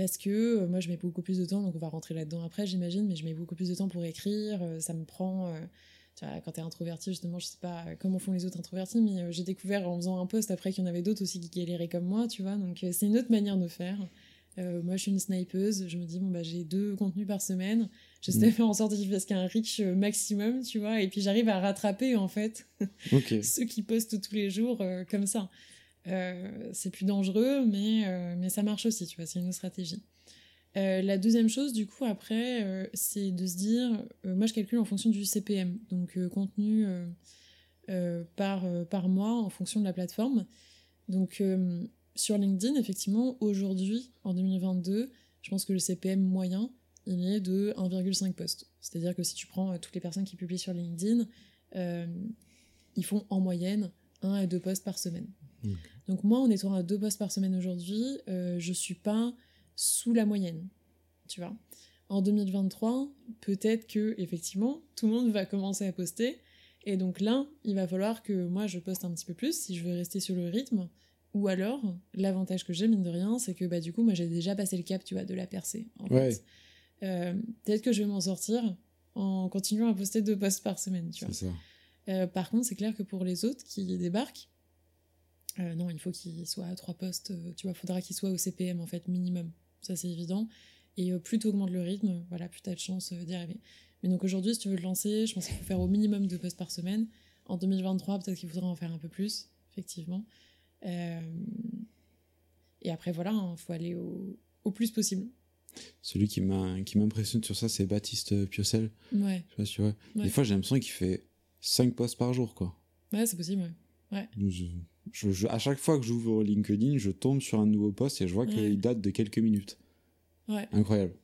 parce que euh, moi je mets beaucoup plus de temps, donc on va rentrer là-dedans après j'imagine, mais je mets beaucoup plus de temps pour écrire, euh, ça me prend... Euh, tu vois, quand t'es introverti, justement, je sais pas comment font les autres introvertis, mais j'ai découvert en faisant un post après qu'il y en avait d'autres aussi qui galéraient comme moi, tu vois, donc c'est une autre manière de faire. moi, je suis une snipeuse. Je me dis, bon, bah, j'ai deux contenus par semaine. J'essaie de mm. faire en sorte qu'il fasse qu'un reach maximum, tu vois. Et puis, j'arrive à rattraper, en fait, [laughs] ceux qui postent tous les jours comme ça. Euh, c'est plus dangereux, mais, euh, mais ça marche aussi, tu vois, c'est une stratégie. Euh, la deuxième chose, du coup, après, c'est de se dire, moi je calcule en fonction du CPM, donc contenu par, par mois en fonction de la plateforme. Donc sur LinkedIn, effectivement, aujourd'hui, en 2022, je pense que le CPM moyen, il est de 1,5 posts. C'est-à-dire que si tu prends toutes les personnes qui publient sur LinkedIn, ils font en moyenne un à deux posts par semaine. Donc moi, en étant à deux posts par semaine aujourd'hui, euh, je suis pas sous la moyenne, tu vois. En 2023, peut-être que effectivement, tout le monde va commencer à poster, et donc là, il va falloir que moi je poste un petit peu plus si je veux rester sur le rythme. Ou alors, l'avantage que j'ai, mine de rien, c'est que bah, du coup, moi j'ai déjà passé le cap, tu vois, de la percée. En fait. Euh, peut-être que je vais m'en sortir en continuant à poster deux posts par semaine, tu vois. Ça. Euh, par contre, c'est clair que pour les autres qui débarquent, euh, non, il faut qu'il soit à trois postes, euh, tu vois, faudra qu'il soit au CPM en fait, minimum. Ça c'est évident. Et plus tu augmentes le rythme, voilà, plus tu as de chance d'y arriver. Mais donc aujourd'hui, si tu veux te lancer, je pense qu'il faut faire au minimum deux postes par semaine. En 2023, peut-être qu'il faudra en faire un peu plus, effectivement. Et après, voilà, il hein, faut aller au, plus possible. Celui qui m'impressionne sur ça, c'est Baptiste Piocel. Ouais. Je sais pas si tu vois. Des fois, j'ai l'impression qu'il fait 5 posts par jour, quoi. Ouais, c'est possible, ouais. Je, à chaque fois que j'ouvre LinkedIn, je tombe sur un nouveau post et je vois qu'il date de quelques minutes. Ouais. Incroyable.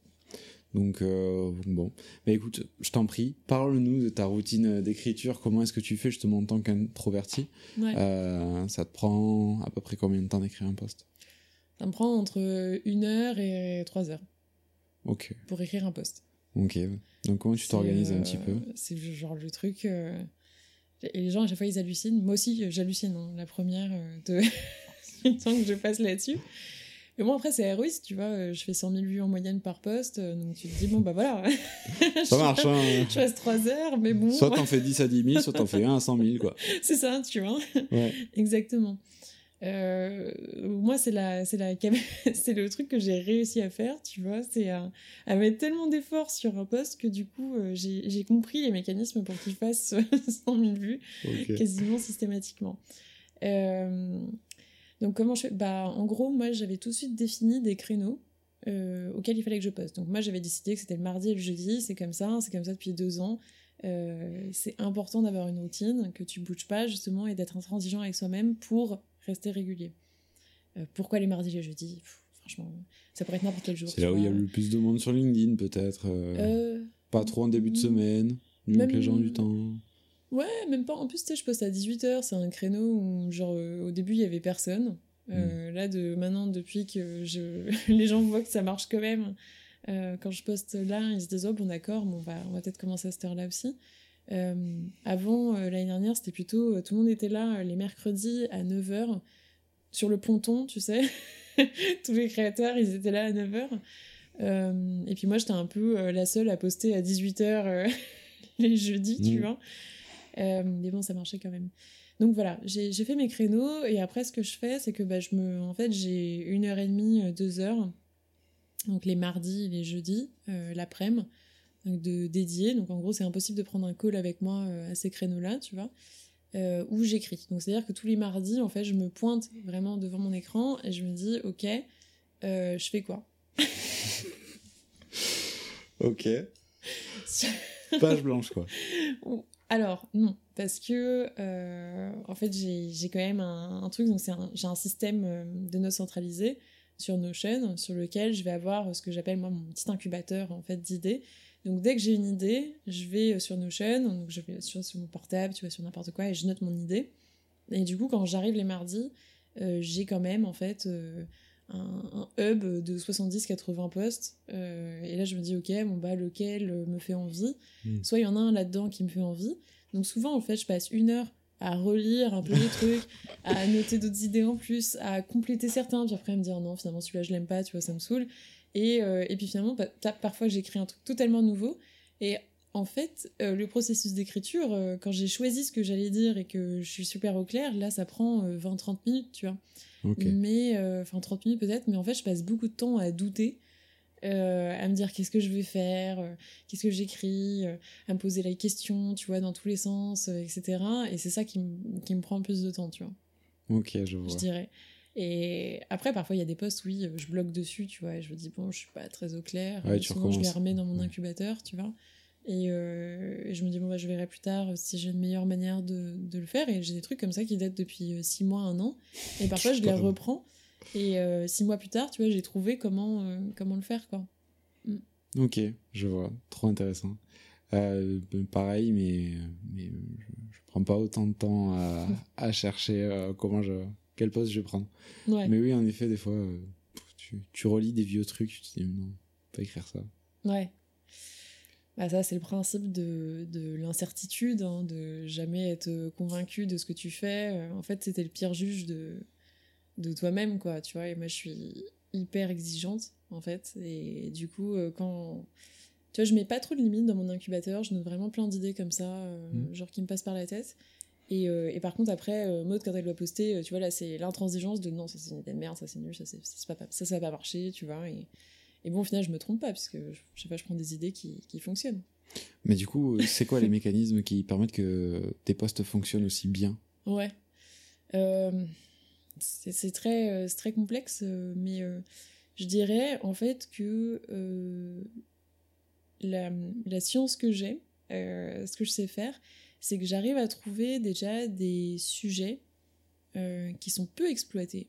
Donc, euh, bon. Mais écoute, je t'en prie, parle-nous de ta routine d'écriture. Comment est-ce que tu fais justement en tant qu'introverti euh, Ça te prend à peu près combien de temps d'écrire un post? Ça me prend entre une heure et trois heures. Ok. Pour écrire un post. Ok. Donc, comment tu t'organises un petit peu? euh, C'est genre le truc. Et les gens, à chaque fois, ils hallucinent. Moi aussi, j'hallucine. Hein, la première de [laughs] temps que je passe là-dessus. Mais moi, après, c'est héroïste, tu vois. Euh, je fais 100 000 vues en moyenne par poste. Euh, donc, tu te dis, bon, bah voilà. Ça [laughs] marche, hein. Je reste 3 heures, mais bon. Soit t'en [laughs] fais 10 à 10 000, soit t'en fais 1 à 100 000, quoi. c'est ça, tu vois. Ouais. Exactement. Euh, moi, c'est la, c'est la, [laughs] c'est le truc que j'ai réussi à faire, tu vois, c'est à, mettre tellement d'efforts sur un poste que du coup, euh, j'ai, compris les mécanismes pour qu'il fasse [laughs] 100 000 vues quasiment systématiquement. Euh, donc comment je fais? Bah, en gros, moi, j'avais tout de suite défini des créneaux auxquels il fallait que je poste. Donc moi, j'avais décidé que c'était le mardi et le jeudi. C'est comme ça, c'est comme ça depuis deux ans. c'est important d'avoir une routine, que tu bouges pas justement et d'être intransigeant avec soi-même pour rester régulier. Euh, pourquoi les mardis et les jeudis? Franchement, ça pourrait être n'importe quel jour. C'est là où il y a le plus de monde sur LinkedIn, peut-être. Euh, euh, pas trop en début de semaine, même que les gens du temps. Ouais, même pas. En plus, tu sais, je poste à 18h, c'est un créneau où, genre, au début, il y avait personne. Hmm. Là, de maintenant, depuis que je... [laughs] les gens voient que ça marche quand même, quand je poste là, ils se disent, oh, bon, d'accord, on va, on va peut-être commencer à cette heure-là aussi. Euh, avant, euh, l'année dernière, c'était plutôt euh, tout le monde était là les mercredis à 9h sur le ponton, tu sais. [laughs] Tous les créateurs, ils étaient là à 9h. et puis moi, j'étais un peu la seule à poster à 18h [laughs] les jeudis, tu mmh. vois. mais bon, ça marchait quand même. Donc voilà, j'ai fait mes créneaux et après ce que je fais, c'est que bah, je me, en fait, j'ai une heure et demie, euh, deux heures, donc les mardis et les jeudis, euh, l'après-midi, de dédier. Donc en gros, c'est impossible de prendre un call avec moi euh, à ces créneaux-là, tu vois, où j'écris. Donc c'est-à-dire que tous les mardis, en fait, je me pointe vraiment devant mon écran et je me dis, ok, je fais quoi? [laughs] Ok. [laughs] Page blanche, quoi. Alors, non, parce que, euh, en fait, j'ai quand même un, truc, donc j'ai un système euh, de notes centralisé sur Notion, sur lequel je vais avoir ce que j'appelle, moi, mon petit incubateur, en fait, d'idées. Donc, dès que j'ai une idée, je vais euh, sur Notion, donc je vais sur, sur mon portable, tu vois, sur n'importe quoi, et je note mon idée. Et du coup, quand j'arrive les mardis, j'ai quand même, en fait un, hub de 70-80 postes. Euh, et là, je me dis, ok, bon, bah, lequel me fait envie? Hmm. Soit il y en a un là-dedans qui me fait envie. Donc, souvent, en fait, je passe une heure à relire un peu les trucs, à [laughs] noter d'autres idées en plus, à compléter certains, puis après à me dire, non, finalement, celui-là, je l'aime pas, tu vois, ça me saoule. Et, euh, et puis finalement, bah, parfois, j'écris un truc totalement nouveau. Et en fait, euh, le processus d'écriture, quand j'ai choisi ce que j'allais dire et que je suis super au clair, là, ça prend 20-30 minutes, tu vois. Mais, euh, enfin, 30 minutes peut-être, mais en fait, je passe beaucoup de temps à douter, euh, à me dire qu'est-ce que je vais faire, euh, qu'est-ce que j'écris, à me poser la question, tu vois, dans tous les sens, etc. Et c'est ça qui, qui, me prend plus de temps, tu vois. Ok, je vois. Je dirais. Et après, parfois, il y a des postes, oui, je bloque dessus, tu vois, et je me dis, bon, je suis pas très au clair. Ouais, souvent, je les remets dans mon incubateur, tu vois. Euh, et, je me dis, bon, bah, je verrai plus tard si j'ai une meilleure manière de, de le faire. Et j'ai des trucs comme ça qui datent depuis 6 euh, mois, 1 an. Et parfois, je les reprends. Et 6 euh, mois plus tard, tu vois, j'ai trouvé comment, comment le faire, quoi. Mm. Ok, je vois. Trop intéressant. pareil, mais, mais je, prends pas autant de temps à, [laughs] à chercher comment je, quel poste je vais prendre. Mais oui, en effet, des fois, tu, tu relis des vieux trucs, tu te dis, non, pas écrire ça. Ouais. Bah ça, c'est le principe de, de l'incertitude, hein, de jamais être convaincu de ce que tu fais. Euh, en fait, c'était le pire juge de, de toi-même, quoi, tu vois. Et moi, je suis hyper exigeante, en fait. Et du coup, euh, quand... Tu vois, je mets pas trop de limites dans mon incubateur. Je note vraiment plein d'idées comme ça, euh, mmh. genre qui me passent par la tête. Et, et par contre, après, Maud, quand elle doit poster, tu vois, là, c'est l'intransigeance de non, ça c'est une idée de merde, ça c'est nul, ça, ça, pas, ça, ça va pas marcher, tu vois. Et, et bon, au final, je me trompe pas, puisque je sais pas, je prends des idées qui, qui fonctionnent. Mais du coup, c'est quoi [laughs] les mécanismes qui permettent que tes postes fonctionnent aussi bien? Ouais. Euh, c'est très, euh, très complexe, euh, mais je dirais en fait que la, la, science que j'ai, ce que je sais faire, c'est que j'arrive à trouver déjà des sujets qui sont peu exploités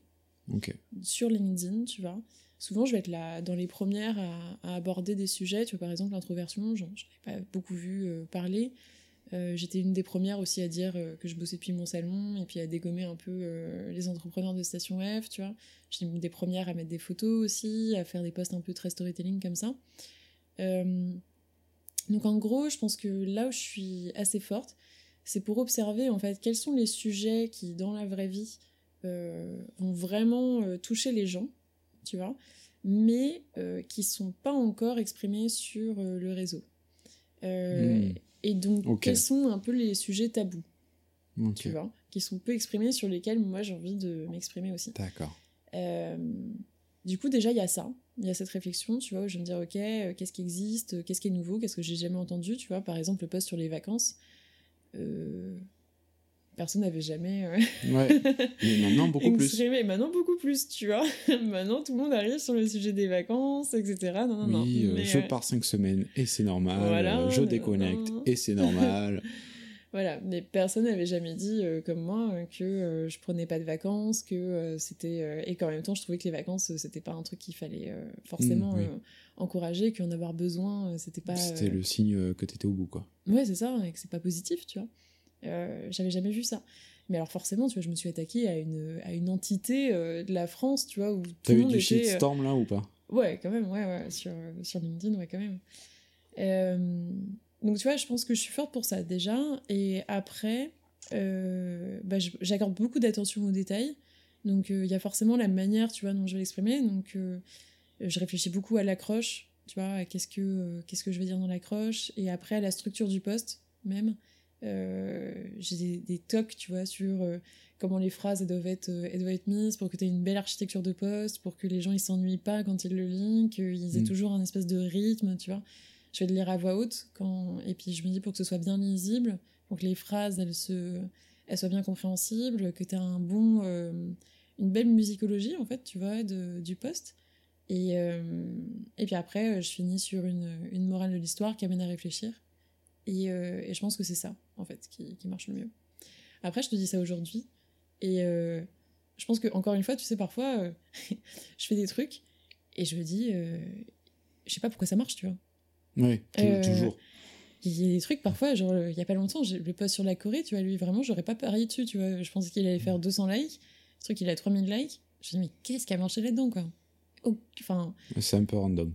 sur LinkedIn, tu vois souvent je vais être là dans les premières à, aborder des sujets. Tu vois, par exemple, l'introversion, je n'en ai pas beaucoup vu euh, parler. Euh, j'étais une des premières aussi à dire euh, que je bossais depuis mon salon et puis à dégommer un peu les entrepreneurs de Station F, tu vois. J'étais une des premières à mettre des photos aussi, à faire des posts un peu très storytelling comme ça. donc en gros, je pense que là où je suis assez forte, c'est pour observer en fait quels sont les sujets qui, dans la vraie vie, vont vraiment toucher les gens tu vois, mais euh, qui sont pas encore exprimés sur euh, le réseau. Euh, hmm. Et donc, quels sont un peu les sujets tabous, tu vois, qui sont peu exprimés, sur lesquels moi j'ai envie de m'exprimer aussi. D'accord. du coup, déjà, il y a ça, il y a cette réflexion, tu vois, où je vais me dire, ok, qu'est-ce qui existe, qu'est-ce qui est nouveau, qu'est-ce que j'ai jamais entendu, tu vois, par exemple, le post sur les vacances personne n'avait jamais. Euh, ouais. [laughs] Mais maintenant, beaucoup plus. Mais maintenant, beaucoup plus, tu vois. [laughs] maintenant, tout le monde arrive sur le sujet des vacances, etc. Non, non, oui, non. Euh, je pars cinq semaines et c'est normal. Voilà, je déconnecte et c'est normal. [laughs] voilà, mais personne n'avait jamais dit, euh, comme moi, que je prenais pas de vacances, que c'était. et qu'en même temps, je trouvais que les vacances, c'était pas un truc qu'il fallait forcément mmh, encourager, qu'en avoir besoin, c'était pas. C'était le signe que t'étais au bout, quoi. Ouais, c'est ça, et que c'est pas positif, tu vois. Euh, j'avais jamais vu ça. Mais alors forcément, tu vois, je me suis attaquée à une, à une entité euh, de la France, tu vois, où T'as eu du shitstorm là ou pas? Ouais, quand même, ouais, ouais, sur, sur LinkedIn, ouais, quand même. Euh, donc tu vois, je pense que je suis forte pour ça déjà. Et après, bah, j'accorde beaucoup d'attention aux détails. Donc il y a forcément la manière, tu vois, dont je vais l'exprimer. Donc je réfléchis beaucoup à l'accroche, tu vois, qu'est-ce que, qu'est-ce que je vais dire dans l'accroche, et après à la structure du poste même. J'ai des, des, tocs, tu vois, sur comment les phrases elles doivent, être, elles doivent être mises pour que tu aies une belle architecture de poste, pour que les gens ils s'ennuient pas quand ils le lisent, qu'ils aient mm. toujours un espèce de rythme, tu vois. Je vais le lire à voix haute, quand... et puis je me dis pour que ce soit bien lisible, pour que les phrases elles, se... elles soient bien compréhensibles, que tu aies un bon, euh, une belle musicologie en fait, tu vois, de, du poste. Et, euh, et puis après, je finis sur une, une morale de l'histoire qui amène à réfléchir. Et, euh, et je pense que c'est ça, en fait, qui, qui marche le mieux. Après, je te dis ça aujourd'hui, et euh, je pense que, encore une fois, tu sais, parfois, euh, [laughs] je fais des trucs et je me dis, je sais pas pourquoi ça marche, tu vois. Oui, toujours. Il y a des trucs, parfois, genre, il y a pas longtemps, le post sur la Corée, tu vois, lui, vraiment, j'aurais pas parié dessus, tu vois. Je pensais qu'il allait faire 200 likes. Le truc, il a 3000 likes. Je me dis, mais qu'est-ce qui a marché là-dedans, quoi? Enfin. C'est un peu random.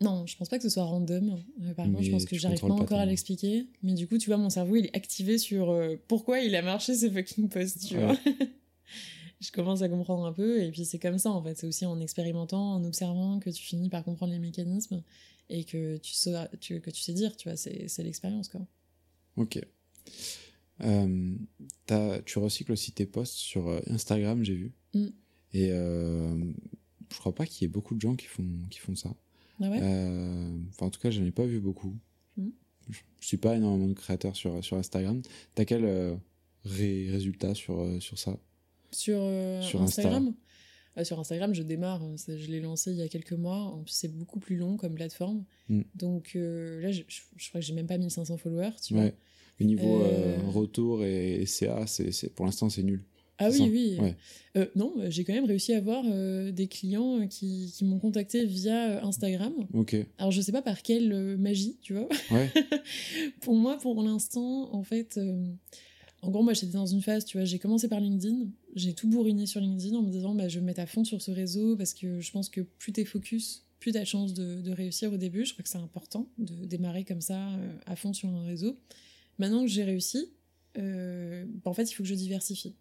Non, je pense pas que ce soit random. Euh, par contre, je pense que j'arrive pas encore à l'expliquer. Mais du coup, tu vois, mon cerveau, il est activé sur euh, pourquoi il a marché ce fucking post, tu vois. [laughs] je commence à comprendre un peu. Et puis, c'est comme ça, en fait. C'est aussi en expérimentant, en observant que tu finis par comprendre les mécanismes et que tu sais, que tu sais dire, tu vois. C'est l'expérience, quoi. Ok. Euh, tu recycles aussi tes posts sur Instagram, j'ai vu. Mm. Et je crois pas qu'il y ait beaucoup de gens qui font, qui font ça. Ah euh, en tout cas, je n'en ai pas vu beaucoup. Hmm. Je, ne suis pas énormément de créateurs sur, sur Instagram. T'as quel euh, résultat sur, euh, sur ça? Sur, sur Instagram? Sur Instagram, je démarre. Hein. Je l'ai lancé il y a quelques mois. C'est beaucoup plus long comme plateforme. Hmm. Donc là, je, je, crois que j'ai même pas 1500 followers. Tu vois Le niveau retour et, et CA, c'est, pour l'instant, c'est nul. Ah oui, oui. Euh, non, j'ai quand même réussi à avoir euh, des clients qui, qui m'ont contacté via euh, Instagram. Ok. Alors je sais pas par quelle magie, tu vois. Ouais. [laughs] pour moi, pour l'instant, en fait, en gros, moi j'étais dans une phase, tu vois, j'ai commencé par LinkedIn, j'ai tout bourriné sur LinkedIn en me disant, bah, je vais me mettre à fond sur ce réseau parce que je pense que plus t'es focus, plus t'as chance de, de, réussir au début. Je crois que c'est important de démarrer comme ça à fond sur un réseau. Maintenant que j'ai réussi, bah, en fait, il faut que je diversifie.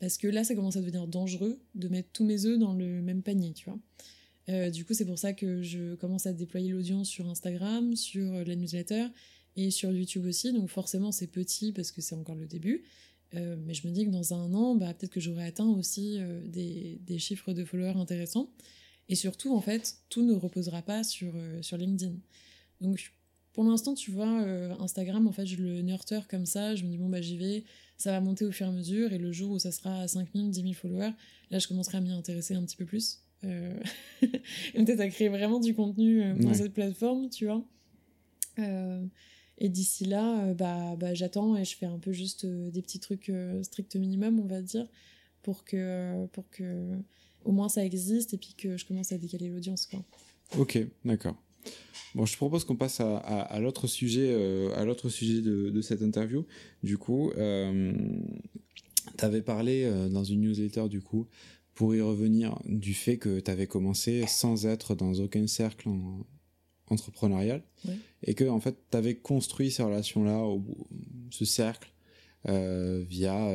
Parce que là, ça commence à devenir dangereux de mettre tous mes œufs dans le même panier, tu vois. Euh, du coup, c'est pour ça que je commence à déployer l'audience sur Instagram, sur la newsletter et sur YouTube aussi. Donc forcément, c'est petit parce que c'est encore le début. Euh, mais je me dis que dans un an, bah, peut-être que j'aurai atteint aussi euh, des, des, chiffres de followers intéressants. Et surtout, en fait, tout ne reposera pas sur, sur LinkedIn. Donc, pour l'instant, tu vois, Instagram, en fait, je le nurture comme ça. Je me dis, bon, bah, j'y vais ça va monter au fur et à mesure, et le jour où ça sera à 5000, 10 000 followers, là je commencerai à m'y intéresser un petit peu plus. Euh... [laughs] et peut-être à créer vraiment du contenu euh, pour cette plateforme, tu vois. Euh... Et d'ici là, bah, bah, j'attends et je fais un peu juste des petits trucs strict minimum, on va dire, pour que, pour que au moins ça existe et puis que je commence à décaler l'audience. Quoi. Ok, d'accord. Bon, je te propose qu'on passe à, à, l'autre sujet, euh, à l'autre sujet de, de, cette interview. Du coup, euh, tu avais parlé euh, dans une newsletter, du coup, pour y revenir, du fait que tu avais commencé sans être dans aucun cercle entrepreneurial et que, en fait, tu avais construit ces relations-là, ce cercle, via,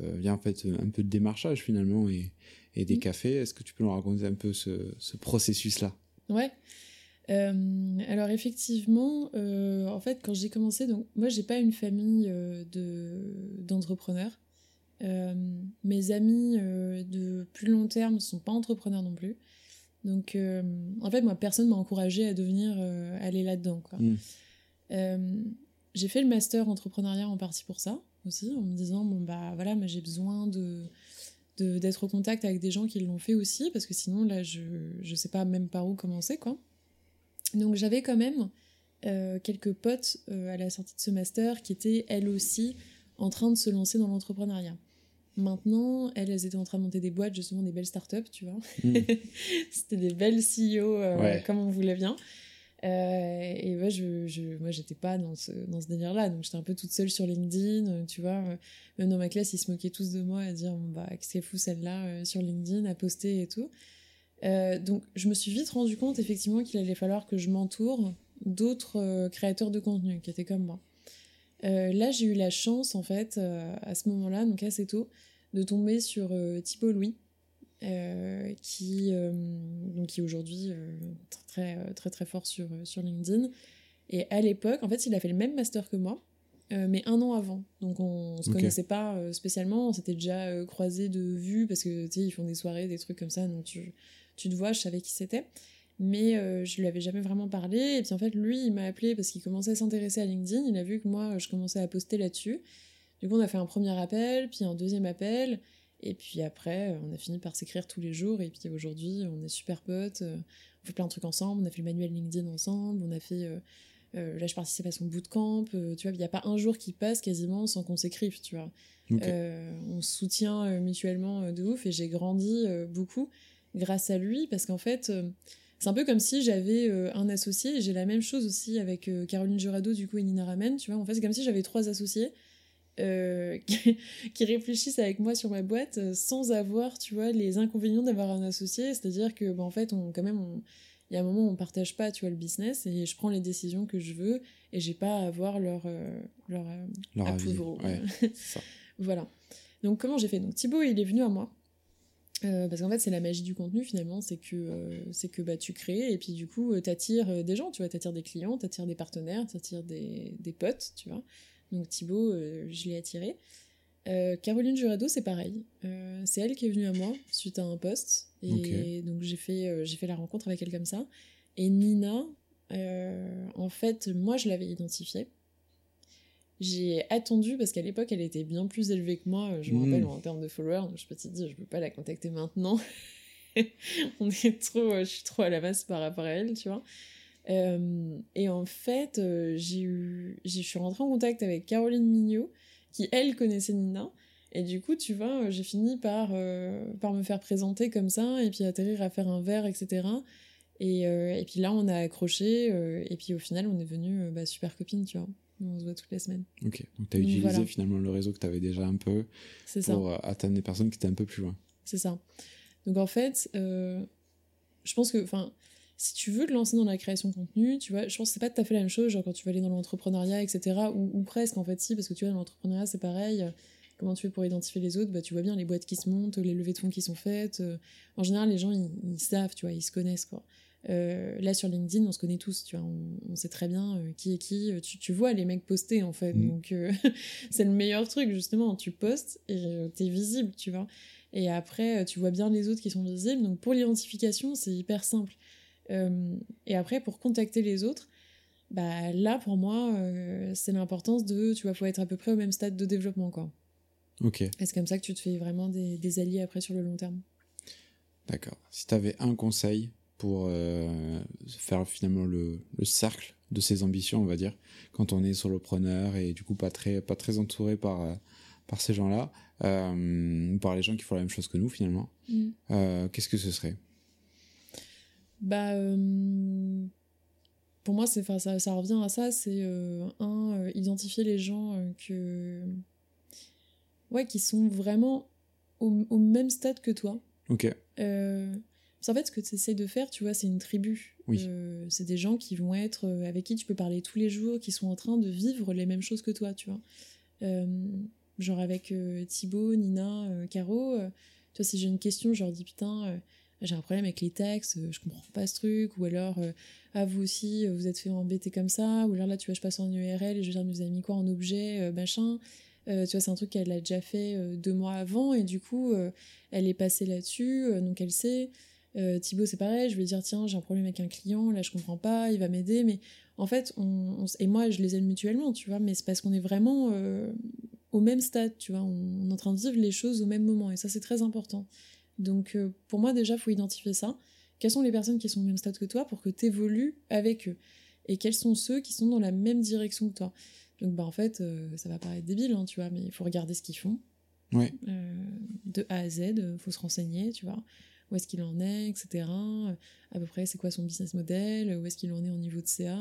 via, en fait, un peu de démarchage finalement et, et des cafés. Est-ce que tu peux nous raconter un peu ce, ce processus-là? Ouais. Euh, alors effectivement, euh, en fait, quand j'ai commencé, donc moi j'ai pas une famille euh, de d'entrepreneurs. mes amis de plus long terme sont pas entrepreneurs non plus. Donc en fait, moi personne m'a encouragé à devenir aller là-dedans. Mm. j'ai fait le master entrepreneuriat en partie pour ça aussi, en me disant bon bah voilà, mais j'ai besoin de d'être au contact avec des gens qui l'ont fait aussi parce que sinon là je je sais pas même par où commencer quoi. Donc j'avais quand même euh, quelques potes euh, à la sortie de ce master qui étaient elles aussi en train de se lancer dans l'entrepreneuriat. Maintenant, elles, elles étaient en train de monter des boîtes, justement des belles startups, tu vois. Mm. [laughs] C'était des belles CEO euh, comme on voulait bien. et moi, je, je, moi, j'étais pas dans ce, dans ce délire-là. Donc, j'étais un peu toute seule sur LinkedIn, tu vois. Même dans ma classe, ils se moquaient tous de moi à dire, bah, qu'est-ce qu'elle fout celle-là sur LinkedIn, à poster et tout. Euh, donc je me suis vite rendu compte effectivement qu'il allait falloir que je m'entoure d'autres euh, créateurs de contenu qui étaient comme moi. Euh, là j'ai eu la chance en fait à ce moment-là, donc assez tôt, de tomber sur Thibault Louis, qui, donc qui est aujourd'hui très, très, très fort sur, sur LinkedIn. Et à l'époque, en fait, il a fait le même master que moi, mais un an avant. Donc on se connaissait pas spécialement, on s'était déjà croisé croisés de vue parce que tu sais, ils font des soirées, des trucs comme ça, donc tu, tu te vois, je savais qui c'était mais euh, je lui avais jamais vraiment parlé. Et puis en fait, lui, il m'a appelé parce qu'il commençait à s'intéresser à LinkedIn. Il a vu que moi, je commençais à poster là-dessus. Du coup, on a fait un premier appel, puis un deuxième appel. Et puis après, on a fini par s'écrire tous les jours. Et puis aujourd'hui, on est super potes. On fait plein de trucs ensemble. On a fait le manuel LinkedIn ensemble. On a fait. Euh, euh, là, je participe à son bootcamp. tu vois, il n'y a pas un jour qui passe quasiment sans qu'on s'écrive, tu vois. on se soutient mutuellement de ouf. Et j'ai grandi beaucoup grâce à lui parce qu'en fait c'est un peu comme si j'avais euh, un associé, j'ai la même chose aussi avec euh, Caroline Jurado du coup et Nina Ramen, tu vois. En fait, c'est comme si j'avais trois associés euh, [laughs] qui, réfléchissent avec moi sur ma boîte sans avoir, tu vois, les inconvénients d'avoir un associé. C'est-à-dire que, bah, en fait, on, quand même, il y a un moment où on partage pas, tu vois, le business et je prends les décisions que je veux et j'ai pas à avoir leur, leur, leur avis. Ouais, [laughs] ça. voilà. Donc, comment j'ai fait? Donc, Thibaut, il est venu à moi. Euh, parce qu'en fait, c'est la magie du contenu finalement, c'est que, euh, c'est que bah, tu crées et puis du coup, euh, t'attires des gens, tu vois, t'attires des clients, t'attires des partenaires, t'attires des, des potes, tu vois. Donc Thibaut, je l'ai attiré. Caroline Jurado, c'est pareil. c'est elle qui est venue à moi suite à un post. Et donc j'ai fait, j'ai fait la rencontre avec elle comme ça. Et Nina, en fait, moi je l'avais identifiée. J'ai attendu parce qu'à l'époque, elle était bien plus élevée que moi, je me rappelle hmm. en termes de followers. Donc je me suis dit, je peux pas la contacter maintenant. [laughs] On est trop, je suis trop à la masse par rapport à elle, tu vois. Euh, et en fait, euh, j'ai eu, je suis rentrée en contact avec Caroline Mignot, qui elle connaissait Nina. Et du coup, tu vois, j'ai fini par, euh, par me faire présenter comme ça, et puis atterrir à faire un verre, etc. Et, et puis là, on a accroché, et puis au final, on est venu bah, super copines, tu vois. On se voit toutes les semaines. Ok, donc tu as utilisé finalement le réseau que tu avais déjà un peu pour euh, atteindre des personnes qui étaient un peu plus loin. C'est ça. Donc en fait, euh, je pense que, enfin, si tu veux te lancer dans la création de contenu, tu vois, je pense que c'est pas tout à fait la même chose, genre quand tu vas aller dans l'entrepreneuriat, etc., ou, presque en fait, si, parce que tu vois, dans l'entrepreneuriat, c'est pareil. Comment tu fais pour identifier les autres? Bah, Tu vois bien les boîtes qui se montent, les levées de fonds qui sont faites. Euh, en général, les gens, ils, ils savent, tu vois, ils se connaissent, quoi. Euh, là sur LinkedIn, on se connaît tous, tu vois, on, sait très bien euh, qui est qui. Euh, tu, vois les mecs poster en fait, mm. donc [laughs] c'est le meilleur truc justement. Tu postes et t'es visible, tu vois. Et après, tu vois bien les autres qui sont visibles. Donc pour l'identification, c'est hyper simple. et après, pour contacter les autres, bah là pour moi, c'est l'importance de, tu vois, faut être à peu près au même stade de développement, quoi. Ok. Et c'est comme ça que tu te fais vraiment des, des alliés après sur le long terme. D'accord. Si tu avais un conseil pour euh, faire finalement le, le, cercle de ses ambitions, on va dire, quand on est solopreneur et du coup pas très, pas très entouré par, euh, par ces gens-là, euh, par les gens qui font la même chose que nous finalement. Mm. Euh, qu'est-ce que ce serait? Bah, pour moi, c'est, ça, ça revient à ça, c'est un, identifier les gens que, ouais, qui sont vraiment au, au même stade que toi. Ok. Euh, en fait, ce que tu essaies de faire, tu vois, c'est une tribu. Euh, c'est des gens qui vont être euh, avec qui tu peux parler tous les jours, qui sont en train de vivre les mêmes choses que toi, tu vois. Euh, genre avec Thibaut, Nina, Caro, toi, si j'ai une question, je leur dis putain, j'ai un problème avec les taxes, je comprends pas ce truc, ou alors, ah, vous aussi, vous êtes fait embêter comme ça, ou alors là, tu vois, je passe en URL et je viens nous avez mis quoi en objet, machin. tu vois, c'est un truc qu'elle a déjà fait deux mois avant, et du coup, elle est passée là-dessus, donc elle sait. Euh, Thibaut, c'est pareil, je vais dire tiens, j'ai un problème avec un client, là je comprends pas, il va m'aider, mais en fait, on, et moi je les aime mutuellement, tu vois, mais c'est parce qu'on est vraiment euh, au même stade, tu vois, on, est en train de vivre les choses au même moment, et ça c'est très important. Donc euh, pour moi déjà, il faut identifier ça. Quelles sont les personnes qui sont au même stade que toi pour que tu évolues avec eux? Et quels sont ceux qui sont dans la même direction que toi? Donc bah en fait, ça va paraître débile, hein, tu vois, mais il faut regarder ce qu'ils font. Ouais. de A à Z, il faut se renseigner, tu vois où est-ce qu'il en est, etc. À peu près, c'est quoi son business model, où est-ce qu'il en est au niveau de CA,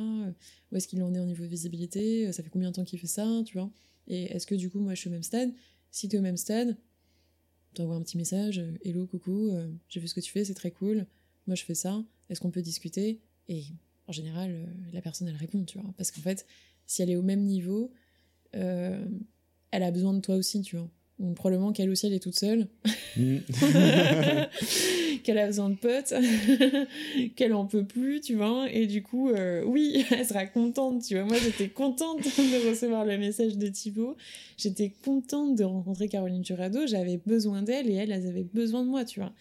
où est-ce qu'il en est au niveau de visibilité, ça fait combien de temps qu'il fait ça, tu vois? Et est-ce que du coup, moi, je suis au même stade? Si tu es au même stade, tu envoies un petit message, hello, coucou, euh, j'ai vu ce que tu fais, c'est très cool, moi je fais ça, est-ce qu'on peut discuter? Et en général, euh, la personne, elle répond, tu vois. Parce qu'en fait, si elle est au même niveau, euh, elle a besoin de toi aussi, tu vois. probablement qu'elle aussi, elle est toute seule. Mm. [laughs] [laughs] qu'elle a besoin de potes. [laughs] qu'elle en peut plus, tu vois. Et du coup, euh, oui, [laughs] elle sera contente, tu vois. Moi, j'étais contente [laughs] de recevoir le message de Thibaut. J'étais contente de rencontrer Caroline Jurado. J'avais besoin d'elle et elle, elle avait besoin de moi, tu vois.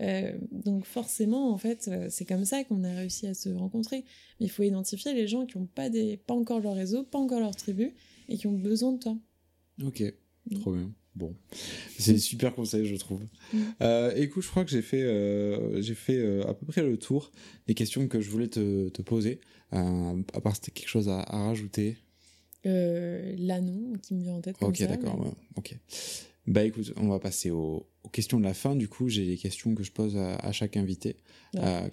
Euh, donc forcément, en fait, euh, c'est comme ça qu'on a réussi à se rencontrer. Mais il faut identifier les gens qui n'ont pas, des... pas encore leur réseau, pas encore leur tribu, et qui ont besoin de toi. Ok, mm. trop bien. Bon, c'est super conseil, je trouve. Mm. Euh, écoute, je crois que j'ai fait, euh, j'ai fait euh, à peu près le tour des questions que je voulais te, te poser. à part, c'était quelque chose à, rajouter Là, non, qui me vient en tête. ok, d'accord. ok. Bah écoute, on va passer aux, questions de la fin. Du coup, j'ai des questions que je pose à, chaque invité,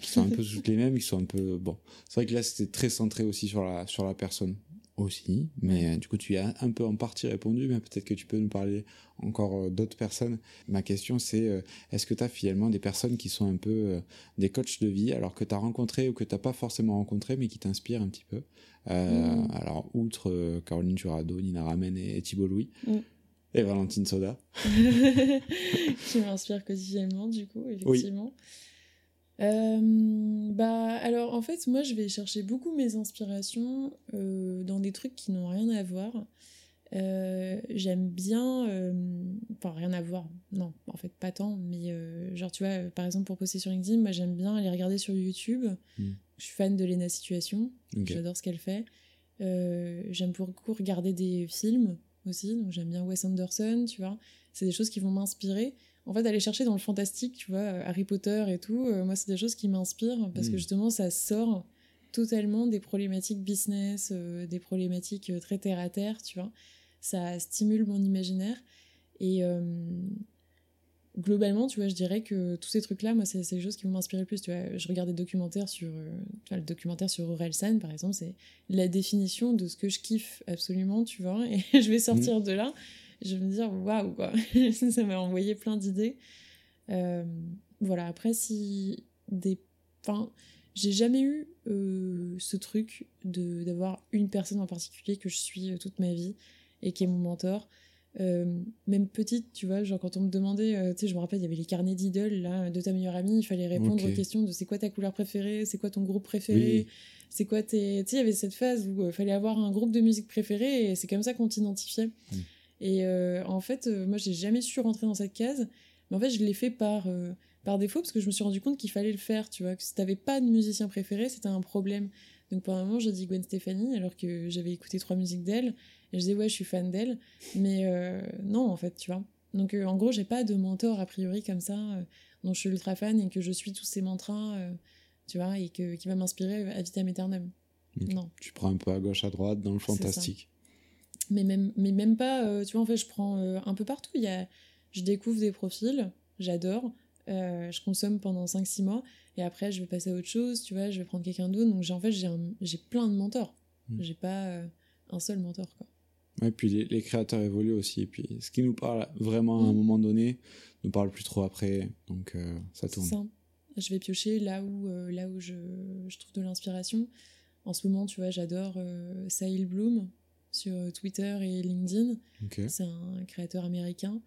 qui sont un peu toutes les mêmes, qui sont un peu bon. C'est vrai que là, c'était très centré aussi sur la sur la personne aussi, mais du coup tu as un peu en partie répondu, mais peut-être que tu peux nous parler encore euh, d'autres personnes. Ma question c'est, euh, est-ce que tu as finalement des personnes qui sont un peu euh, des coachs de vie, alors que tu as rencontré ou que tu n'as pas forcément rencontré, mais qui t'inspirent un petit peu? Mm. Alors, outre Caroline Jurado, Nina Ramen et, Thibault Louis. Mm. Et Valentine Soda. [laughs] qui m'inspire quotidiennement, du coup, effectivement. Euh, bah alors en fait moi je vais chercher beaucoup mes inspirations euh, dans des trucs qui n'ont rien à voir. Euh, j'aime bien, enfin rien à voir, non en fait pas tant, mais genre tu vois par exemple pour poster sur LinkedIn, moi j'aime bien aller regarder sur YouTube. Hmm. Je suis fan de Lena Situation, j'adore ce qu'elle fait. j'aime beaucoup regarder des films aussi, donc j'aime bien Wes Anderson, tu vois. C'est des choses qui vont m'inspirer en fait, aller chercher dans le fantastique, tu vois, euh, Harry Potter et tout, euh, moi, c'est des choses qui m'inspirent parce que mm. justement, ça sort totalement des problématiques business, euh, des problématiques très terre à terre, tu vois. Ça stimule mon imaginaire. Et globalement, tu vois, je dirais que tous ces trucs-là, moi, c'est les choses qui vont m'inspirer le plus. Tu vois, je regarde des documentaires sur. tu vois, le documentaire sur Orelsan, par exemple, c'est la définition de ce que je kiffe absolument, tu vois. Et [laughs] je vais sortir mm. de là je vais me dire waouh quoi. [laughs] Ça m'a envoyé plein d'idées. Euh, voilà après si des enfin j'ai jamais eu euh, ce truc de d'avoir une personne en particulier que je suis euh, toute ma vie et qui est mon mentor. Même petite tu vois genre quand on me demandait tu sais je me rappelle il y avait les carnets d'idoles là de ta meilleure amie il fallait répondre aux questions de c'est quoi ta couleur préférée c'est quoi ton groupe préféré c'est quoi tes tu sais il y avait cette phase où il fallait avoir un groupe de musique préféré et c'est comme ça qu'on t'identifiait. Mmh. Et euh, en fait, euh, moi, j'ai jamais su rentrer dans cette case. Mais en fait, je l'ai fait par, euh, par défaut parce que je me suis rendu compte qu'il fallait le faire, tu vois. Que si t'avais pas de musicien préféré, c'était un problème. Donc, pendant un moment, j'ai dit Gwen Stefani alors que j'avais écouté trois musiques d'elle. Et je disais, ouais, je suis fan d'elle. Mais non, en fait, tu vois. Donc, en gros, j'ai pas de mentor a priori comme ça, dont je suis ultra fan et que je suis tous ces mantras, tu vois, et que, qui va m'inspirer à vitam aeternam. Non. Tu prends un peu à gauche, à droite dans le fantastique mais même, mais même pas, euh, tu vois, en fait, je prends euh, un peu partout. Il y a, je découvre des profils, j'adore, euh, je consomme pendant 5-6 mois, et après, je vais passer à autre chose, tu vois, je vais prendre quelqu'un d'autre. Donc, en fait, j'ai plein de mentors. Mm. J'ai pas un seul mentor, quoi. Ouais, puis les, créateurs évoluent aussi. Et puis, ce qui nous parle vraiment à un mm. moment donné, nous parle plus trop après. Donc, ça tourne. Ça. Je vais piocher là où, là où je, je trouve de l'inspiration. En ce moment, tu vois, j'adore Sahil Bloom, sur Twitter et LinkedIn. C'est un créateur américain.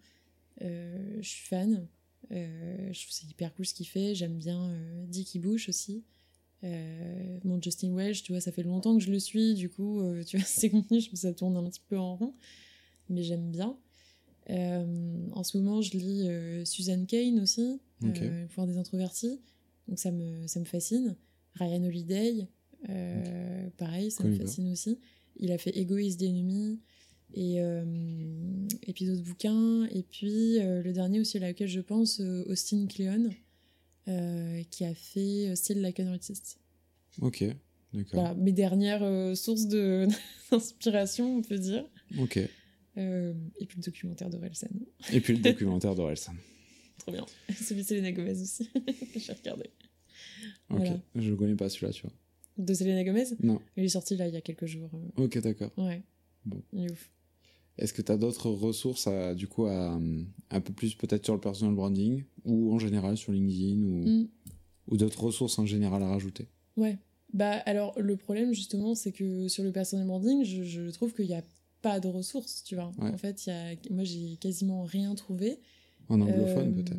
Euh, je suis fan. Euh, je trouve c'est hyper cool ce qu'il fait. J'aime bien euh, Dickie Bush aussi. mon Justin Welch, tu vois, ça fait longtemps que je le suis. Du coup, tu vois, [laughs] ses contenus, ça tourne un petit peu en rond. Mais j'aime bien. en ce moment, je lis Susan Kane aussi, Le pouvoir des introvertis. Donc ça me, ça me fascine. Ryan Holiday, pareil, ça me fascine aussi. Il a fait Égoïste d'ennemi et, euh, et puis d'autres bouquins. Et puis euh, le dernier aussi à lequel je pense, euh, Austin Kleon, qui a fait Still Like an Artist. Ok, d'accord. Voilà, mes dernières sources [laughs] d'inspiration, on peut dire. Ok. et puis le documentaire d'Orelsan. Et puis le documentaire d'Orelsan. [laughs] Trop bien. Celui de Selena Gomez aussi, [laughs] que j'ai regardé. Ok, je ne connais pas celui-là, tu vois. De Selena Gomez Non. Il est sorti là il y a quelques jours. Euh. Ok, d'accord. Ouais. Bon. Il est ouf. Est-ce que tu as d'autres ressources à, du coup, à, un peu plus peut-être sur le personal branding ou en général sur LinkedIn ou, mm. ou d'autres ressources en général à rajouter? Ouais. Bah alors le problème justement c'est que sur le personal branding je, je trouve qu'il y a pas de ressources, tu vois. En fait, y a, moi, j'ai quasiment rien trouvé. En anglophone, peut-être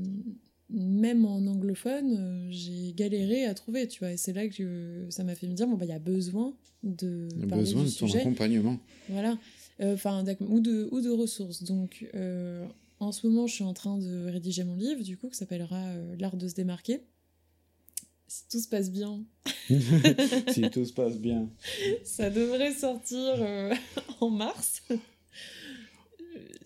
même en anglophone, euh, j'ai galéré à trouver, tu vois. Et c'est là que ça m'a fait me dire, bon, bah, il y a besoin de. Il y a besoin de ton accompagnement. Voilà. Euh, enfin, ou, de, ou de ressources. Donc, euh, en ce moment, je suis en train de rédiger mon livre, du coup, qui s'appellera L'art de se démarquer. Si tout se passe bien. [laughs] si tout se passe bien. Ça devrait sortir en mars